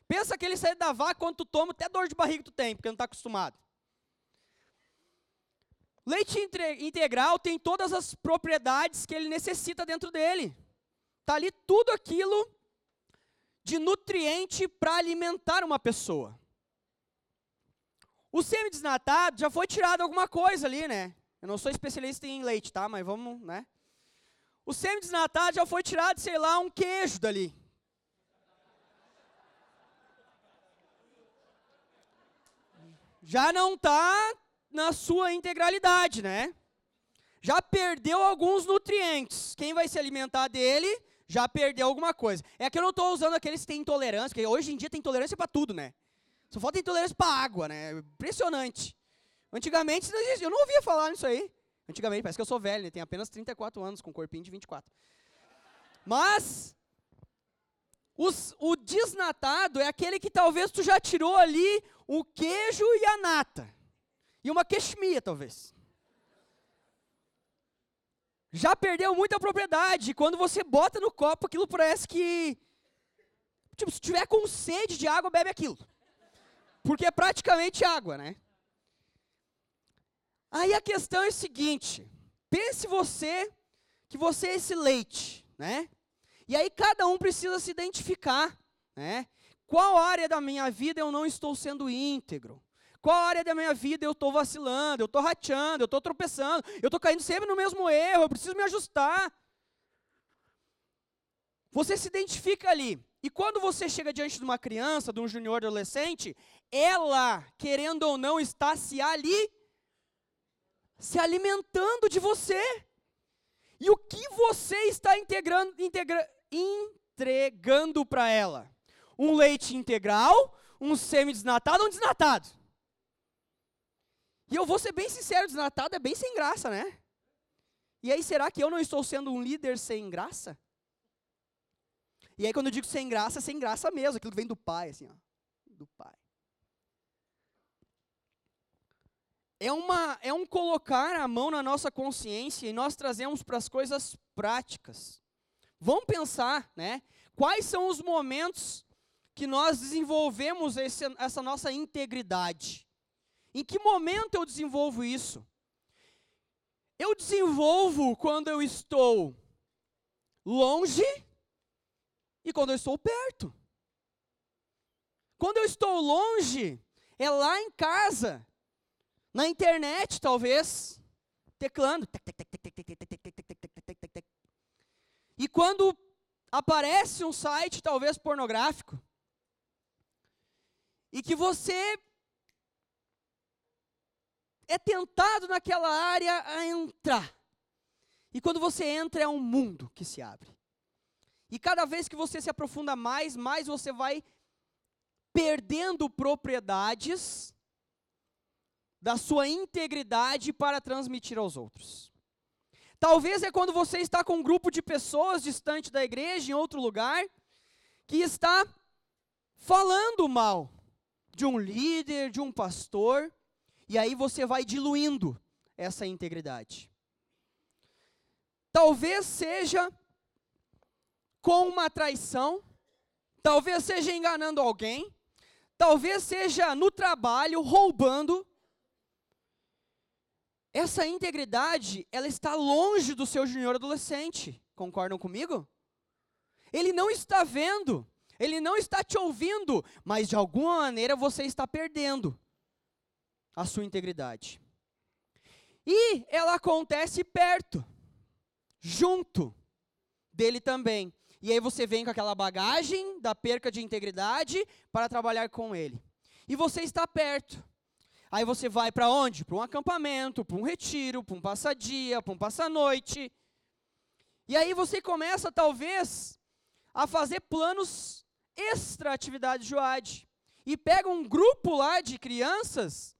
Speaker 1: Pensa aquele saído da vaca, quando tu toma, até dor de barriga tu tem, porque não está acostumado. Leite integral tem todas as propriedades que ele necessita dentro dele. Está ali tudo aquilo de nutriente para alimentar uma pessoa. O semi-desnatado já foi tirado alguma coisa ali, né? Eu não sou especialista em leite, tá? Mas vamos, né? O semi-desnatado já foi tirado, sei lá, um queijo dali. Já não está na sua integralidade, né? Já perdeu alguns nutrientes. Quem vai se alimentar dele já perdeu alguma coisa. É que eu não estou usando aqueles que têm intolerância, porque hoje em dia tem intolerância para tudo, né? Só falta intolerância para água, né? Impressionante. Antigamente, eu não ouvia falar nisso aí. Antigamente, parece que eu sou velho, né? Tenho apenas 34 anos, com um corpinho de 24. Mas, os, o desnatado é aquele que talvez tu já tirou ali o queijo e a nata. E uma queixmia, talvez. Já perdeu muita propriedade. Quando você bota no copo, aquilo parece que. Tipo, se tiver com sede de água, bebe aquilo. Porque é praticamente água, né? Aí a questão é a seguinte: pense você que você é esse leite, né? E aí cada um precisa se identificar, né? Qual área da minha vida eu não estou sendo íntegro? Qual área da minha vida eu estou vacilando, eu estou rateando, eu estou tropeçando, eu estou caindo sempre no mesmo erro, eu preciso me ajustar. Você se identifica ali. E quando você chega diante de uma criança, de um junior adolescente, ela, querendo ou não, está se ali, se alimentando de você. E o que você está integrando, integra, entregando para ela? Um leite integral, um semi-desnatado ou um desnatado? E eu vou ser bem sincero, desnatado é bem sem graça, né? E aí, será que eu não estou sendo um líder sem graça? E aí, quando eu digo sem graça, é sem graça mesmo, aquilo que vem do pai, assim, ó. Do pai. É, uma, é um colocar a mão na nossa consciência e nós trazemos para as coisas práticas. Vamos pensar, né? Quais são os momentos que nós desenvolvemos esse, essa nossa integridade? Em que momento eu desenvolvo isso? Eu desenvolvo quando eu estou longe e quando eu estou perto. Quando eu estou longe, é lá em casa, na internet, talvez, teclando. E quando aparece um site, talvez pornográfico, e que você é tentado naquela área a entrar. E quando você entra, é um mundo que se abre. E cada vez que você se aprofunda mais, mais você vai perdendo propriedades da sua integridade para transmitir aos outros. Talvez é quando você está com um grupo de pessoas distante da igreja, em outro lugar, que está falando mal de um líder, de um pastor, e aí você vai diluindo essa integridade. Talvez seja com uma traição, talvez seja enganando alguém, talvez seja no trabalho, roubando. Essa integridade, ela está longe do seu junior adolescente. Concordam comigo? Ele não está vendo, ele não está te ouvindo, mas de alguma maneira você está perdendo a sua integridade. E ela acontece perto, junto dele também. E aí você vem com aquela bagagem da perca de integridade para trabalhar com ele. E você está perto. Aí você vai para onde? Para um acampamento, para um retiro, para um passadia, para um passa-noite. E aí você começa, talvez, a fazer planos extra atividade Joad. E pega um grupo lá de crianças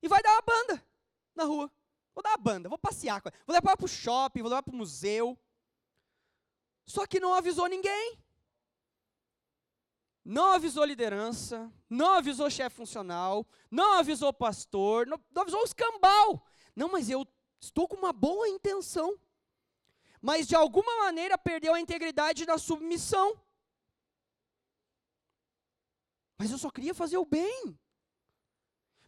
Speaker 1: e vai dar uma banda na rua. Vou dar uma banda, vou passear, vou levar para o shopping, vou levar para o museu. Só que não avisou ninguém. Não avisou liderança, não avisou chefe funcional, não avisou pastor, não, não avisou escambau. Não, mas eu estou com uma boa intenção. Mas de alguma maneira perdeu a integridade da submissão. Mas eu só queria fazer o bem.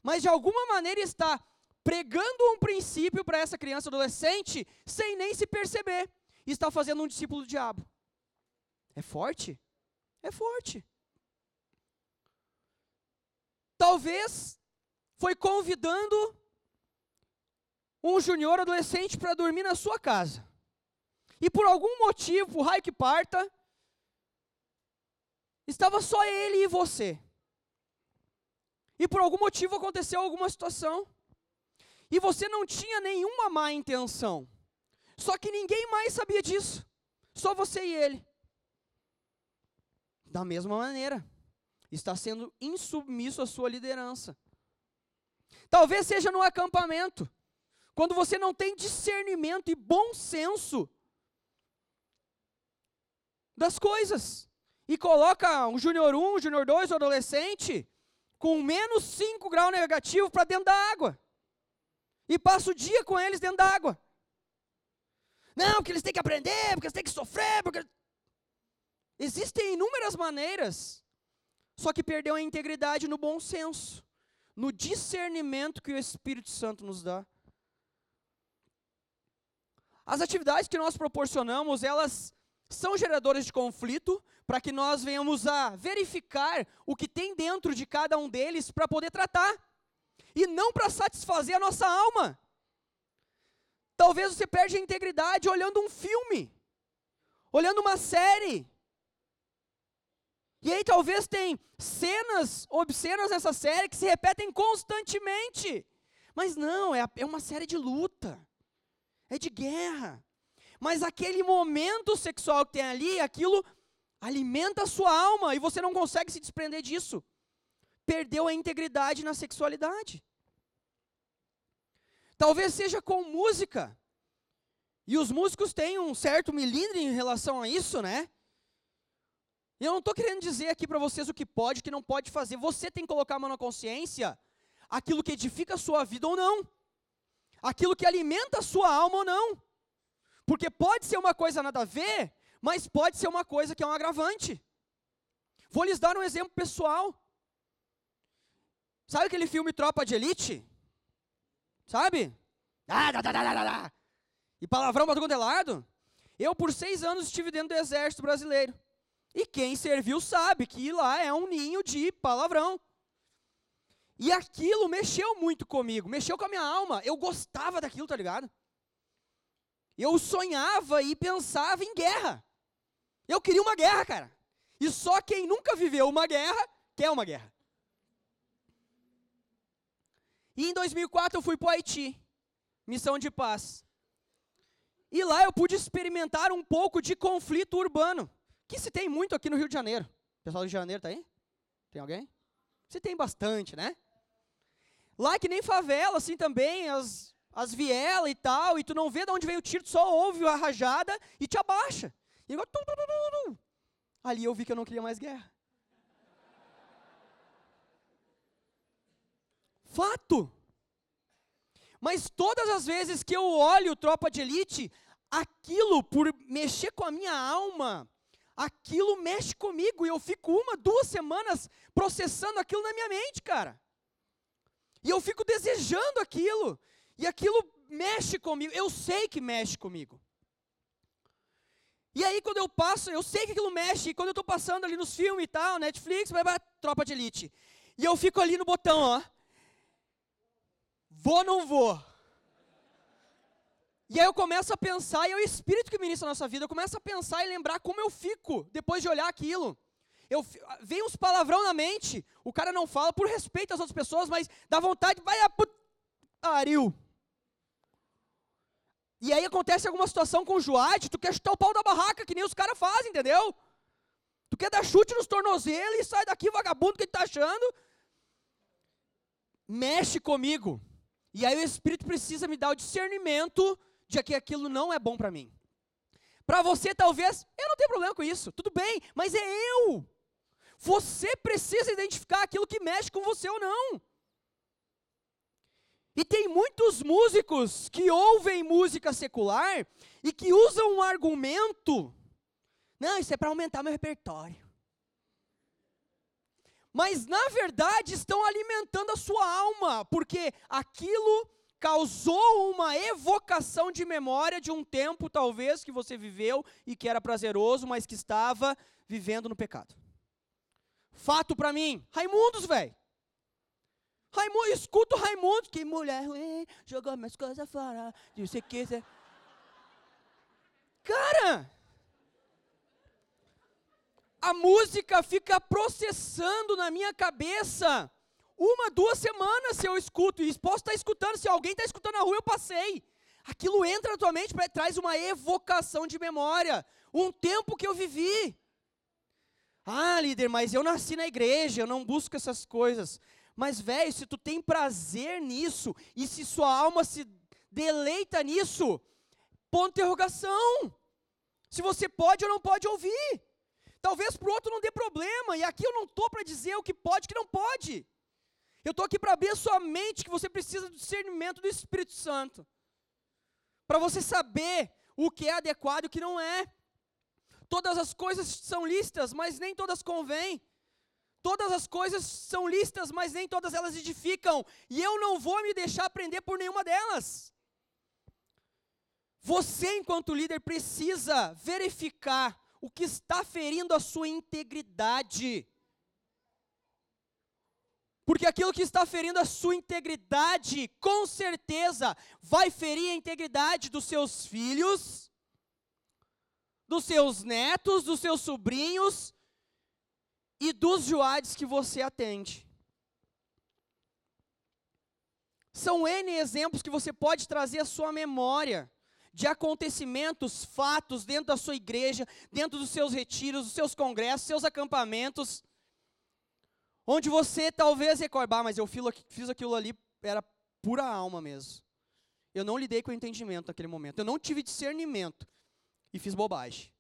Speaker 1: Mas de alguma maneira está pregando um princípio para essa criança adolescente sem nem se perceber. Está fazendo um discípulo do diabo. É forte? É forte. Talvez foi convidando um junior adolescente para dormir na sua casa. E por algum motivo, o que parta, estava só ele e você. E por algum motivo aconteceu alguma situação. E você não tinha nenhuma má intenção. Só que ninguém mais sabia disso. Só você e ele. Da mesma maneira, está sendo insubmisso à sua liderança. Talvez seja no acampamento, quando você não tem discernimento e bom senso das coisas, e coloca um júnior 1, um júnior 2, um adolescente, com menos 5 graus negativo para dentro da água. E passa o dia com eles dentro da água. Não, porque eles têm que aprender, porque eles têm que sofrer, porque. Existem inúmeras maneiras, só que perdeu a integridade no bom senso, no discernimento que o Espírito Santo nos dá. As atividades que nós proporcionamos, elas são geradoras de conflito, para que nós venhamos a verificar o que tem dentro de cada um deles para poder tratar, e não para satisfazer a nossa alma. Talvez você perde a integridade olhando um filme, olhando uma série. E aí talvez tem cenas obscenas nessa série que se repetem constantemente. Mas não, é, é uma série de luta, é de guerra. Mas aquele momento sexual que tem ali, aquilo alimenta a sua alma e você não consegue se desprender disso. Perdeu a integridade na sexualidade. Talvez seja com música. E os músicos têm um certo milímetro em relação a isso, né? E eu não estou querendo dizer aqui para vocês o que pode e o que não pode fazer. Você tem que colocar a mão na consciência aquilo que edifica a sua vida ou não. Aquilo que alimenta a sua alma ou não. Porque pode ser uma coisa nada a ver, mas pode ser uma coisa que é um agravante. Vou lhes dar um exemplo pessoal. Sabe aquele filme Tropa de Elite? Sabe? Ah, da, da, da, e palavrão para todo lado. Eu, por seis anos, estive dentro do exército brasileiro. E quem serviu sabe que lá é um ninho de palavrão. E aquilo mexeu muito comigo, mexeu com a minha alma. Eu gostava daquilo, tá ligado? Eu sonhava e pensava em guerra. Eu queria uma guerra, cara. E só quem nunca viveu uma guerra quer uma guerra. E em 2004 eu fui para o Haiti, missão de paz. E lá eu pude experimentar um pouco de conflito urbano, que se tem muito aqui no Rio de Janeiro. O pessoal do Rio de Janeiro tá aí? Tem alguém? Se tem bastante, né? Lá que nem favela, assim também, as as vielas e tal, e tu não vê de onde vem o tiro, tu só ouve a rajada e te abaixa. E tum, tum, tum, Ali eu vi que eu não queria mais guerra. Fato. Mas todas as vezes que eu olho Tropa de Elite, aquilo, por mexer com a minha alma, aquilo mexe comigo e eu fico uma, duas semanas processando aquilo na minha mente, cara. E eu fico desejando aquilo. E aquilo mexe comigo, eu sei que mexe comigo. E aí, quando eu passo, eu sei que aquilo mexe, e quando eu estou passando ali nos filmes e tal, Netflix, vai para Tropa de Elite. E eu fico ali no botão, ó. Vou ou não vou? E aí eu começo a pensar, e é o Espírito que ministra a nossa vida, eu começo a pensar e lembrar como eu fico depois de olhar aquilo. Eu, vem uns palavrão na mente, o cara não fala por respeito às outras pessoas, mas dá vontade, vai a putariu. E aí acontece alguma situação com o Joade, tu quer chutar o pau da barraca, que nem os caras fazem, entendeu? Tu quer dar chute nos tornozelos e sai daqui vagabundo que tu tá achando. Mexe comigo. E aí o Espírito precisa me dar o discernimento de que aquilo não é bom para mim. Para você, talvez, eu não tenho problema com isso, tudo bem, mas é eu. Você precisa identificar aquilo que mexe com você ou não. E tem muitos músicos que ouvem música secular e que usam um argumento. Não, isso é para aumentar meu repertório. Mas na verdade estão alimentando a sua alma, porque aquilo causou uma evocação de memória de um tempo, talvez, que você viveu e que era prazeroso, mas que estava vivendo no pecado. Fato para mim, Raimundos, velho. Raimundo, escuta o Raimundo, que mulher ruim, jogou minhas coisas fora, disse que você... Cara, a música fica processando na minha cabeça uma, duas semanas se eu escuto, e posso estar escutando, se alguém está escutando na rua, eu passei. Aquilo entra na tua mente, traz uma evocação de memória, um tempo que eu vivi. Ah, líder, mas eu nasci na igreja, eu não busco essas coisas. Mas, velho, se tu tem prazer nisso, e se sua alma se deleita nisso, ponto interrogação. Se você pode ou não pode ouvir. Talvez para o outro não dê problema, e aqui eu não estou para dizer o que pode e o que não pode. Eu estou aqui para abrir a sua mente que você precisa do discernimento do Espírito Santo. Para você saber o que é adequado e o que não é. Todas as coisas são listas, mas nem todas convêm. Todas as coisas são listas, mas nem todas elas edificam. E eu não vou me deixar prender por nenhuma delas. Você, enquanto líder, precisa verificar o que está ferindo a sua integridade. Porque aquilo que está ferindo a sua integridade, com certeza, vai ferir a integridade dos seus filhos, dos seus netos, dos seus sobrinhos e dos joades que você atende. São N exemplos que você pode trazer à sua memória de acontecimentos, fatos dentro da sua igreja, dentro dos seus retiros, dos seus congressos, seus acampamentos, onde você talvez recorde, mas eu fiz aquilo ali, era pura alma mesmo. Eu não lidei com o entendimento naquele momento, eu não tive discernimento e fiz bobagem.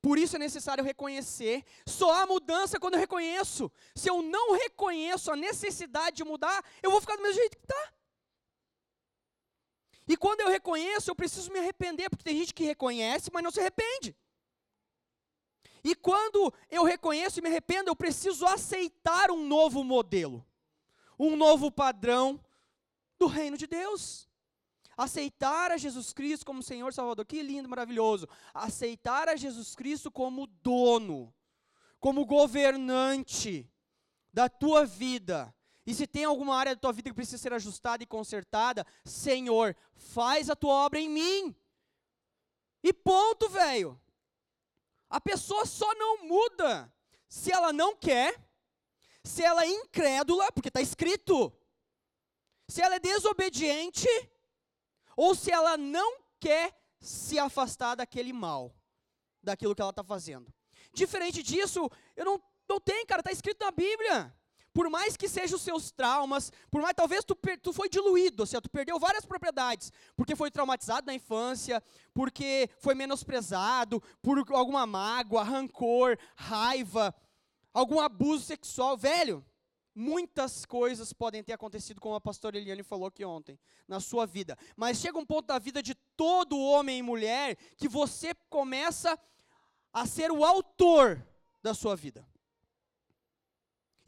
Speaker 1: Por isso é necessário reconhecer. Só há mudança quando eu reconheço. Se eu não reconheço a necessidade de mudar, eu vou ficar do mesmo jeito que está. E quando eu reconheço, eu preciso me arrepender, porque tem gente que reconhece, mas não se arrepende. E quando eu reconheço e me arrependo, eu preciso aceitar um novo modelo, um novo padrão do reino de Deus aceitar a Jesus Cristo como Senhor Salvador. Que lindo, maravilhoso. Aceitar a Jesus Cristo como dono, como governante da tua vida. E se tem alguma área da tua vida que precisa ser ajustada e consertada, Senhor, faz a tua obra em mim. E ponto, velho. A pessoa só não muda se ela não quer, se ela é incrédula, porque está escrito, se ela é desobediente ou se ela não quer se afastar daquele mal, daquilo que ela está fazendo. Diferente disso, eu não, não tenho, cara, está escrito na Bíblia. Por mais que sejam os seus traumas, por mais talvez tu, tu foi diluído, ou seja, tu perdeu várias propriedades, porque foi traumatizado na infância, porque foi menosprezado, por alguma mágoa, rancor, raiva, algum abuso sexual, velho. Muitas coisas podem ter acontecido, como a pastora Eliane falou aqui ontem, na sua vida. Mas chega um ponto da vida de todo homem e mulher que você começa a ser o autor da sua vida.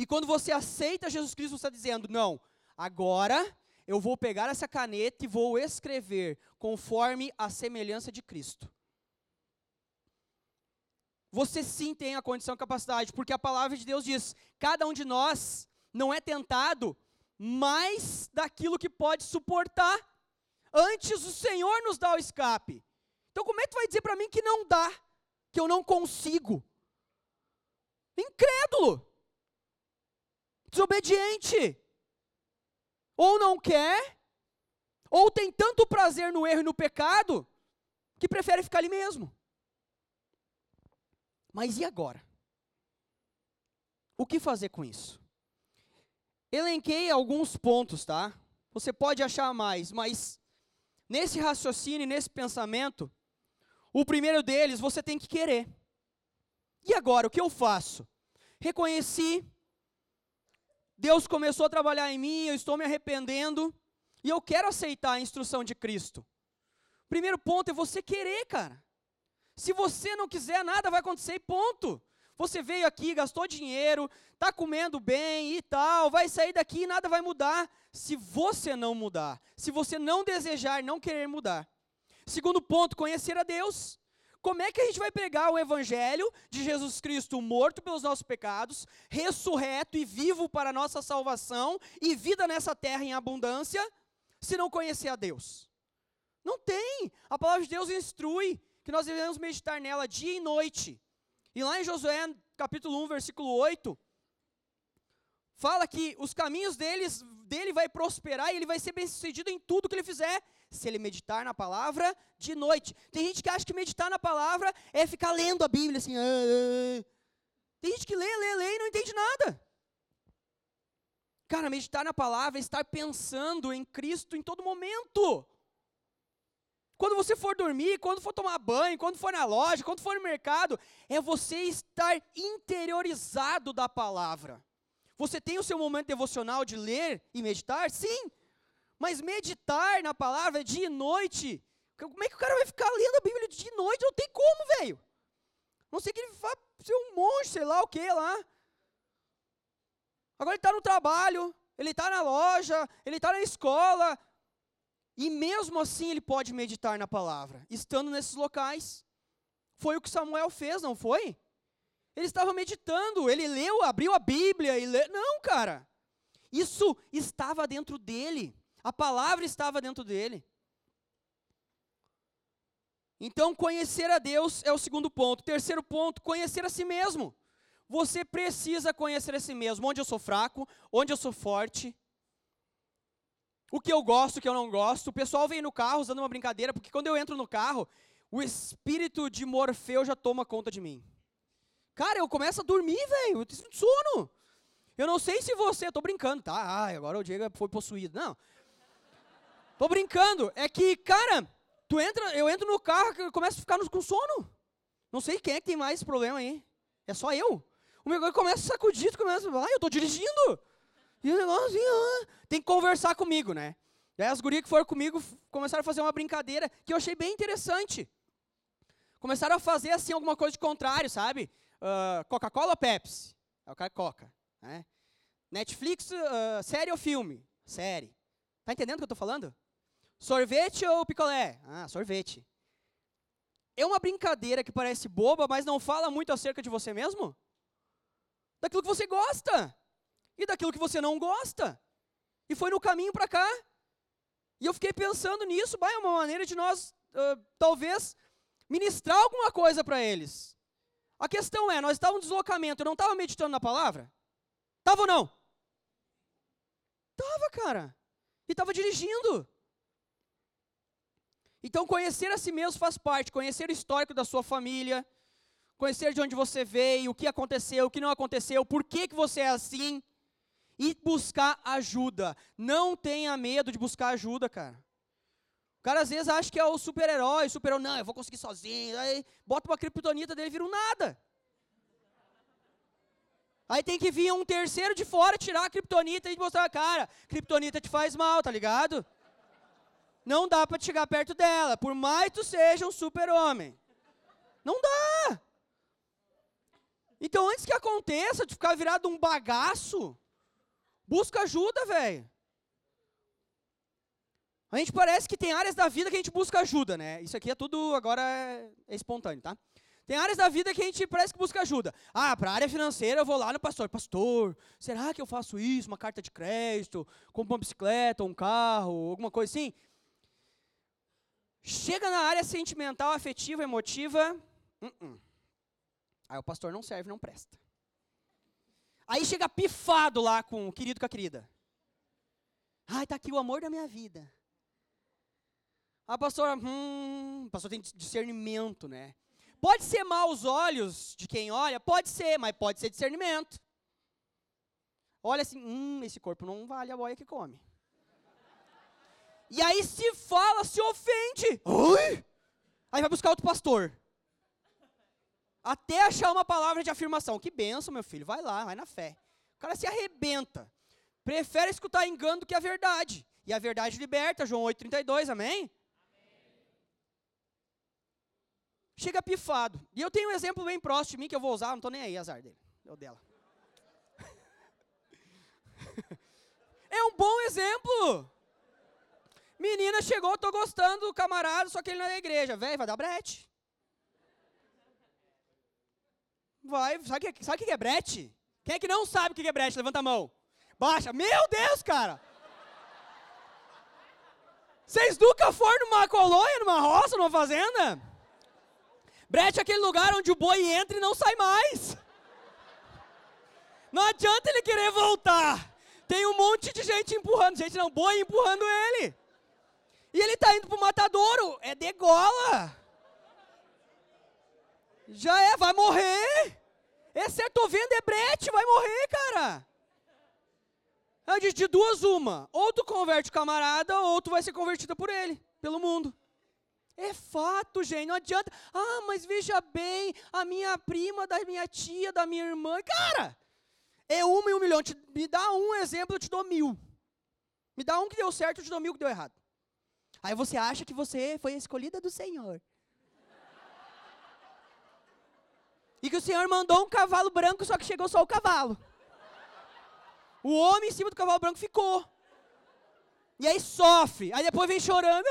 Speaker 1: E quando você aceita Jesus Cristo, você está dizendo: não, agora eu vou pegar essa caneta e vou escrever conforme a semelhança de Cristo. Você sim tem a condição e capacidade, porque a palavra de Deus diz: cada um de nós não é tentado mais daquilo que pode suportar. Antes o Senhor nos dá o escape. Então como é que tu vai dizer para mim que não dá? Que eu não consigo? Incrédulo. Desobediente. Ou não quer, ou tem tanto prazer no erro e no pecado, que prefere ficar ali mesmo. Mas e agora? O que fazer com isso? Elenquei alguns pontos, tá? Você pode achar mais, mas nesse raciocínio, nesse pensamento, o primeiro deles você tem que querer. E agora, o que eu faço? reconheci, Deus começou a trabalhar em mim, eu estou me arrependendo, e eu quero aceitar a instrução de Cristo. Primeiro ponto é você querer, cara. Se você não quiser, nada vai acontecer, ponto. Você veio aqui, gastou dinheiro, está comendo bem e tal, vai sair daqui e nada vai mudar se você não mudar, se você não desejar, não querer mudar. Segundo ponto, conhecer a Deus. Como é que a gente vai pregar o evangelho de Jesus Cristo morto pelos nossos pecados, ressurreto e vivo para a nossa salvação e vida nessa terra em abundância, se não conhecer a Deus? Não tem. A palavra de Deus instrui que nós devemos meditar nela dia e noite. E lá em Josué, capítulo 1, versículo 8, fala que os caminhos deles, dele vai prosperar e ele vai ser bem-sucedido em tudo que ele fizer, se ele meditar na palavra de noite. Tem gente que acha que meditar na palavra é ficar lendo a Bíblia assim. Ah, ah. Tem gente que lê, lê, lê e não entende nada. Cara, meditar na palavra é estar pensando em Cristo em todo momento. Quando você for dormir, quando for tomar banho, quando for na loja, quando for no mercado, é você estar interiorizado da palavra. Você tem o seu momento devocional de ler e meditar? Sim. Mas meditar na palavra dia e noite, como é que o cara vai ficar lendo a Bíblia de noite? Não tem como, velho. Não sei que ele vá ser um monge, sei lá o que lá. Agora ele está no trabalho, ele está na loja, ele está na escola, e mesmo assim ele pode meditar na palavra, estando nesses locais. Foi o que Samuel fez, não foi? Ele estava meditando, ele leu, abriu a Bíblia e leu. Não, cara. Isso estava dentro dele. A palavra estava dentro dele. Então, conhecer a Deus é o segundo ponto. Terceiro ponto, conhecer a si mesmo. Você precisa conhecer a si mesmo. Onde eu sou fraco, onde eu sou forte, o que eu gosto, o que eu não gosto. O pessoal vem no carro usando uma brincadeira, porque quando eu entro no carro, o espírito de Morfeu já toma conta de mim. Cara, eu começo a dormir, velho, eu tenho sono. Eu não sei se você, tô brincando, tá? Ah, agora o Diego foi possuído. Não. Tô brincando. É que, cara, tu entra, eu entro no carro e começo a ficar com sono. Não sei quem é que tem mais problema aí. É só eu. O meu começa a sacudir, começa, ah, eu tô dirigindo. E o negócio ah, tem que conversar comigo, né? Daí as gurias que foram comigo começaram a fazer uma brincadeira que eu achei bem interessante. Começaram a fazer assim alguma coisa de contrário, sabe? Uh, Coca-Cola ou Pepsi? É o cara Coca. Né? Netflix, uh, série ou filme? Série. Tá entendendo o que eu estou falando? Sorvete ou picolé? Ah, sorvete. É uma brincadeira que parece boba, mas não fala muito acerca de você mesmo? Daquilo que você gosta e daquilo que você não gosta. E foi no caminho para cá. E eu fiquei pensando nisso, vai, é uma maneira de nós, uh, talvez, ministrar alguma coisa para eles. A questão é, nós estávamos em deslocamento, eu não estava meditando na palavra? Estava ou não? Estava, cara. E estava dirigindo. Então, conhecer a si mesmo faz parte, conhecer o histórico da sua família, conhecer de onde você veio, o que aconteceu, o que não aconteceu, por que, que você é assim e buscar ajuda. Não tenha medo de buscar ajuda, cara. O cara às vezes acha que é o super-herói, super-herói, não, eu vou conseguir sozinho. Aí bota uma criptonita dele e vira um nada. Aí tem que vir um terceiro de fora tirar a criptonita e mostrar, cara, criptonita te faz mal, tá ligado? Não dá para chegar perto dela, por mais tu seja um super-homem. Não dá. Então, antes que aconteça de ficar virado um bagaço, Busca ajuda, velho. A gente parece que tem áreas da vida que a gente busca ajuda, né? Isso aqui é tudo agora é, é espontâneo, tá? Tem áreas da vida que a gente parece que busca ajuda. Ah, para a área financeira eu vou lá no pastor. Pastor, será que eu faço isso? Uma carta de crédito, compro uma bicicleta, um carro, alguma coisa assim? Chega na área sentimental, afetiva, emotiva. Uh -uh. Aí o pastor não serve, não presta. Aí chega pifado lá com o querido com a querida. Ai, tá aqui o amor da minha vida. A pastora, hum, a pastora tem discernimento, né? Pode ser maus olhos de quem olha? Pode ser, mas pode ser discernimento. Olha assim, hum, esse corpo não vale a boia que come. E aí se fala, se ofende. Oi? Aí vai buscar outro pastor. Até achar uma palavra de afirmação. Que benção, meu filho. Vai lá, vai na fé. O cara se arrebenta. Prefere escutar engano do que a verdade. E a verdade liberta, João 8,32, amém? Chega pifado. E eu tenho um exemplo bem próximo de mim que eu vou usar, não estou nem aí, azar dele. É o dela. é um bom exemplo. Menina chegou, tô gostando do camarada, só que ele não é da igreja. Velho, vai dar brete. Vai, sabe o sabe que é brete? Quem é que não sabe o que é brete? Levanta a mão. Baixa. Meu Deus, cara! Vocês nunca foram numa colônia, numa roça, numa fazenda? Brete é aquele lugar onde o boi entra e não sai mais. Não adianta ele querer voltar. Tem um monte de gente empurrando. Gente, não, boi empurrando ele. E ele está indo para o matadouro. É degola. Já é, vai morrer. Exceto vendo é brete, vai morrer, cara. De, duas, uma. Ou tu converte o camarada, ou tu vai ser convertida por ele, pelo mundo. É fato, gente, não adianta. Ah, mas veja bem, a minha prima, da minha tia, da minha irmã. Cara, é uma em um milhão. Te, me dá um exemplo, eu te dou mil. Me dá um que deu certo, eu te dou mil que deu errado. Aí você acha que você foi escolhida do Senhor. E que o Senhor mandou um cavalo branco, só que chegou só o cavalo. O homem em cima do cavalo branco ficou. E aí sofre. Aí depois vem chorando.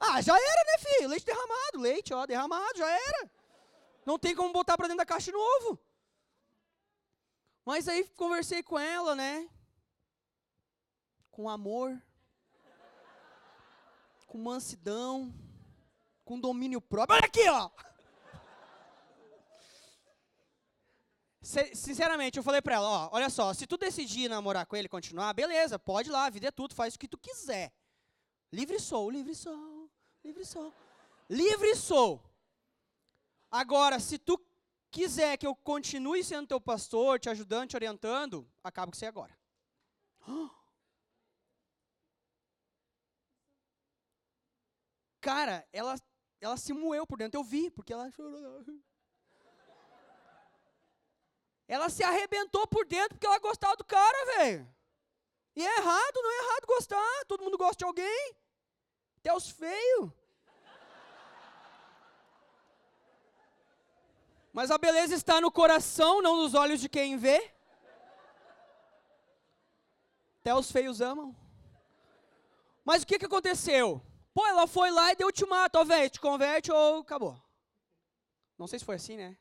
Speaker 1: Ah, já era, né, filho? Leite derramado. Leite, ó, derramado, já era. Não tem como botar para dentro da caixa de novo. Mas aí conversei com ela, né? Com amor. Com mansidão. Com domínio próprio. Olha aqui, ó. Sinceramente, eu falei pra ela, ó, olha só, se tu decidir namorar com ele continuar, beleza, pode ir lá, a vida é tudo, faz o que tu quiser. Livre sou, livre sou, livre sou. Livre sou. Agora, se tu quiser que eu continue sendo teu pastor, te ajudando, te orientando, acabo com você agora. Cara, ela, ela se moeu por dentro, eu vi, porque ela chorou. Ela se arrebentou por dentro porque ela gostava do cara, velho. E é errado, não é errado gostar. Todo mundo gosta de alguém. Até os feios. Mas a beleza está no coração, não nos olhos de quem vê. Até os feios amam. Mas o que, que aconteceu? Pô, ela foi lá e deu ultimato, ó, velho, te converte ou acabou. Não sei se foi assim, né?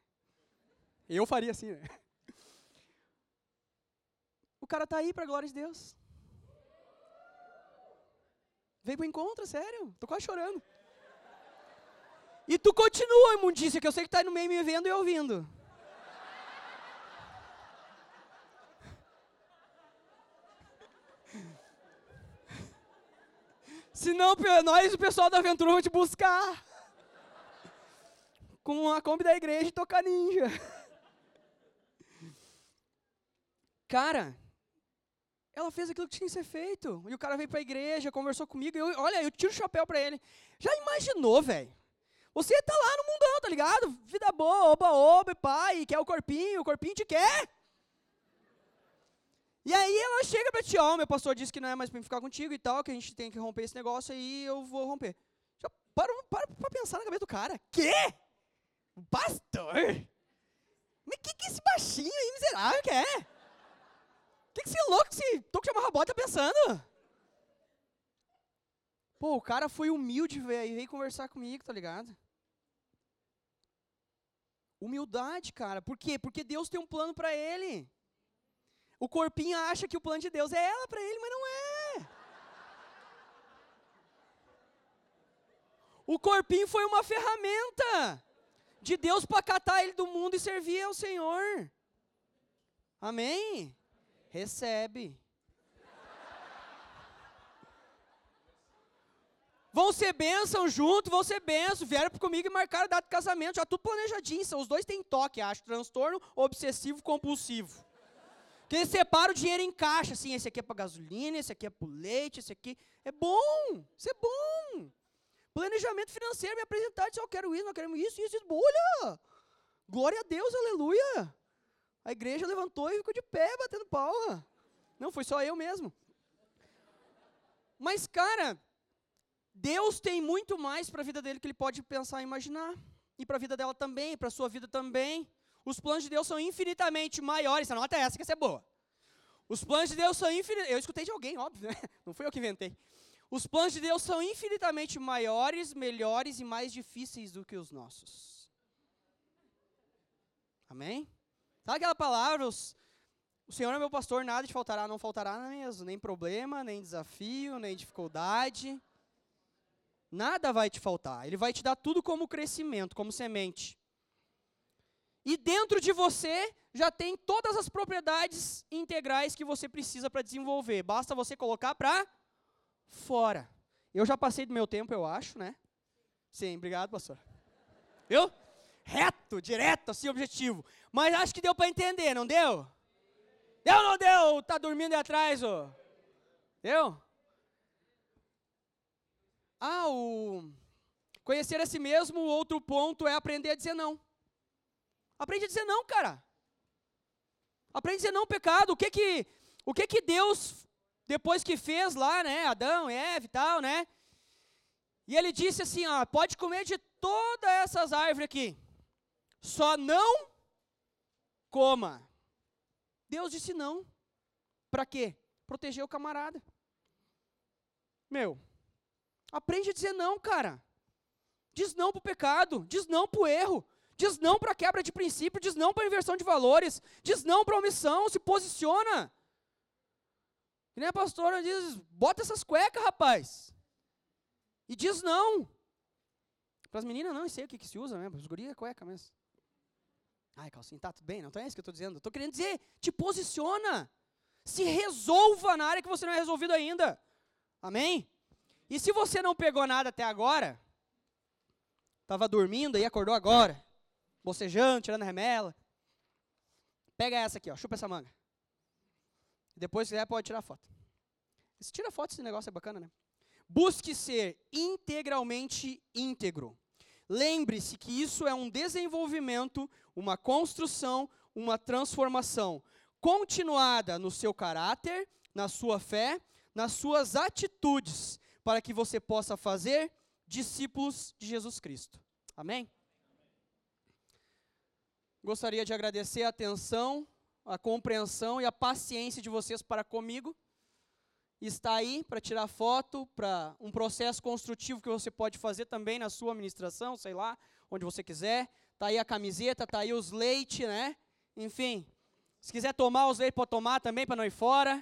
Speaker 1: Eu faria assim, né? O cara tá aí para glória de Deus. Veio pro encontro, sério. Tô quase chorando. E tu continua, imundícia, que eu sei que tá no meio me vendo e ouvindo. Senão nós, o pessoal da aventura, vão te buscar. Com a Kombi da igreja e tocar ninja. Cara, ela fez aquilo que tinha que ser feito. E o cara veio para a igreja, conversou comigo. E eu, olha, eu tiro o chapéu para ele. Já imaginou, velho? Você tá lá no mundão, tá ligado? Vida boa, oba, oba, pai, quer o corpinho, o corpinho te quer. E aí ela chega para ti, ó, oh, meu pastor disse que não é mais para ficar contigo e tal, que a gente tem que romper esse negócio aí, eu vou romper. Já para, para pra pensar na cabeça do cara. Quê? Pastor? Mas que que esse baixinho aí miserável que, que você é louco, esse toco de amarra bota tá pensando? Pô, o cara foi humilde, velho, e veio conversar comigo, tá ligado? Humildade, cara. Por quê? Porque Deus tem um plano para ele. O corpinho acha que o plano de Deus é ela para ele, mas não é. O corpinho foi uma ferramenta de Deus para catar ele do mundo e servir ao Senhor. Amém? Recebe. Vão ser bênção junto, vão ser bênção. Vieram comigo e marcaram a data de casamento, já tudo planejadinho. Os dois têm toque, acho. Transtorno obsessivo compulsivo. Que eles separam o dinheiro em caixa, assim, esse aqui é para gasolina, esse aqui é para leite, esse aqui. É bom, isso é bom. Planejamento financeiro, me apresentar, dizer, eu quero isso, não quero isso, isso, isso. Olha! Glória a Deus, aleluia! A igreja levantou e ficou de pé, batendo palma. Não, foi só eu mesmo. Mas, cara, Deus tem muito mais para a vida dele que ele pode pensar e imaginar. E para a vida dela também, para a sua vida também. Os planos de Deus são infinitamente maiores. Anota essa que essa é boa. Os planos de Deus são infinitamente. Eu escutei de alguém, óbvio, né? Não fui eu que inventei. Os planos de Deus são infinitamente maiores, melhores e mais difíceis do que os nossos. Amém? Sabe aquela palavra? Os, o Senhor é meu pastor, nada te faltará, não faltará mesmo, nem problema, nem desafio, nem dificuldade. Nada vai te faltar. Ele vai te dar tudo como crescimento, como semente. E dentro de você já tem todas as propriedades integrais que você precisa para desenvolver. Basta você colocar para fora. Eu já passei do meu tempo, eu acho, né? Sim, obrigado, pastor. Viu? Reto, direto, assim, objetivo. Mas acho que deu para entender, não deu? Deu ou não deu? Tá dormindo aí atrás, ô? Deu? Ah, o conhecer a si mesmo, o outro ponto é aprender a dizer não. Aprende a dizer não, cara. Aprende a dizer não pecado. O que que, o que que Deus, depois que fez lá, né, Adão, Eva e tal, né? E ele disse assim, ó, pode comer de todas essas árvores aqui, só não coma. Deus disse não. Para quê? Proteger o camarada. Meu, aprende a dizer não, cara. Diz não para o pecado, diz não para o erro, diz não para quebra de princípio, diz não para inversão de valores, diz não para omissão, se posiciona. E nem a pastora diz, bota essas cuecas, rapaz. E diz não. Para as meninas, não, sei o que, que se usa, né? Para os gurias, é cueca mesmo. Ai, calcinha, tá tudo bem, não então é isso que eu estou dizendo. Estou querendo dizer, te posiciona. Se resolva na área que você não é resolvido ainda. Amém? E se você não pegou nada até agora, estava dormindo e acordou agora, bocejando, tirando remela, pega essa aqui, ó, chupa essa manga. Depois, se quiser, pode tirar foto. Se tira foto, esse negócio é bacana, né? Busque ser integralmente íntegro. Lembre-se que isso é um desenvolvimento, uma construção, uma transformação continuada no seu caráter, na sua fé, nas suas atitudes, para que você possa fazer discípulos de Jesus Cristo. Amém? Gostaria de agradecer a atenção, a compreensão e a paciência de vocês para comigo está aí para tirar foto, para um processo construtivo que você pode fazer também na sua administração, sei lá, onde você quiser. Está aí a camiseta, está aí os leite, né? Enfim, se quiser tomar os leites, pode tomar também para não ir fora.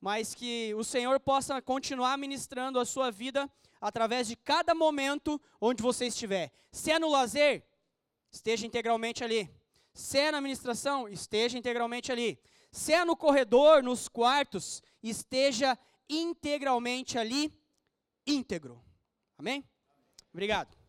Speaker 1: Mas que o Senhor possa continuar ministrando a sua vida através de cada momento onde você estiver. Se é no lazer, esteja integralmente ali. Se é na administração, esteja integralmente ali. Se é no corredor, nos quartos, esteja integralmente ali, íntegro. Amém? Obrigado.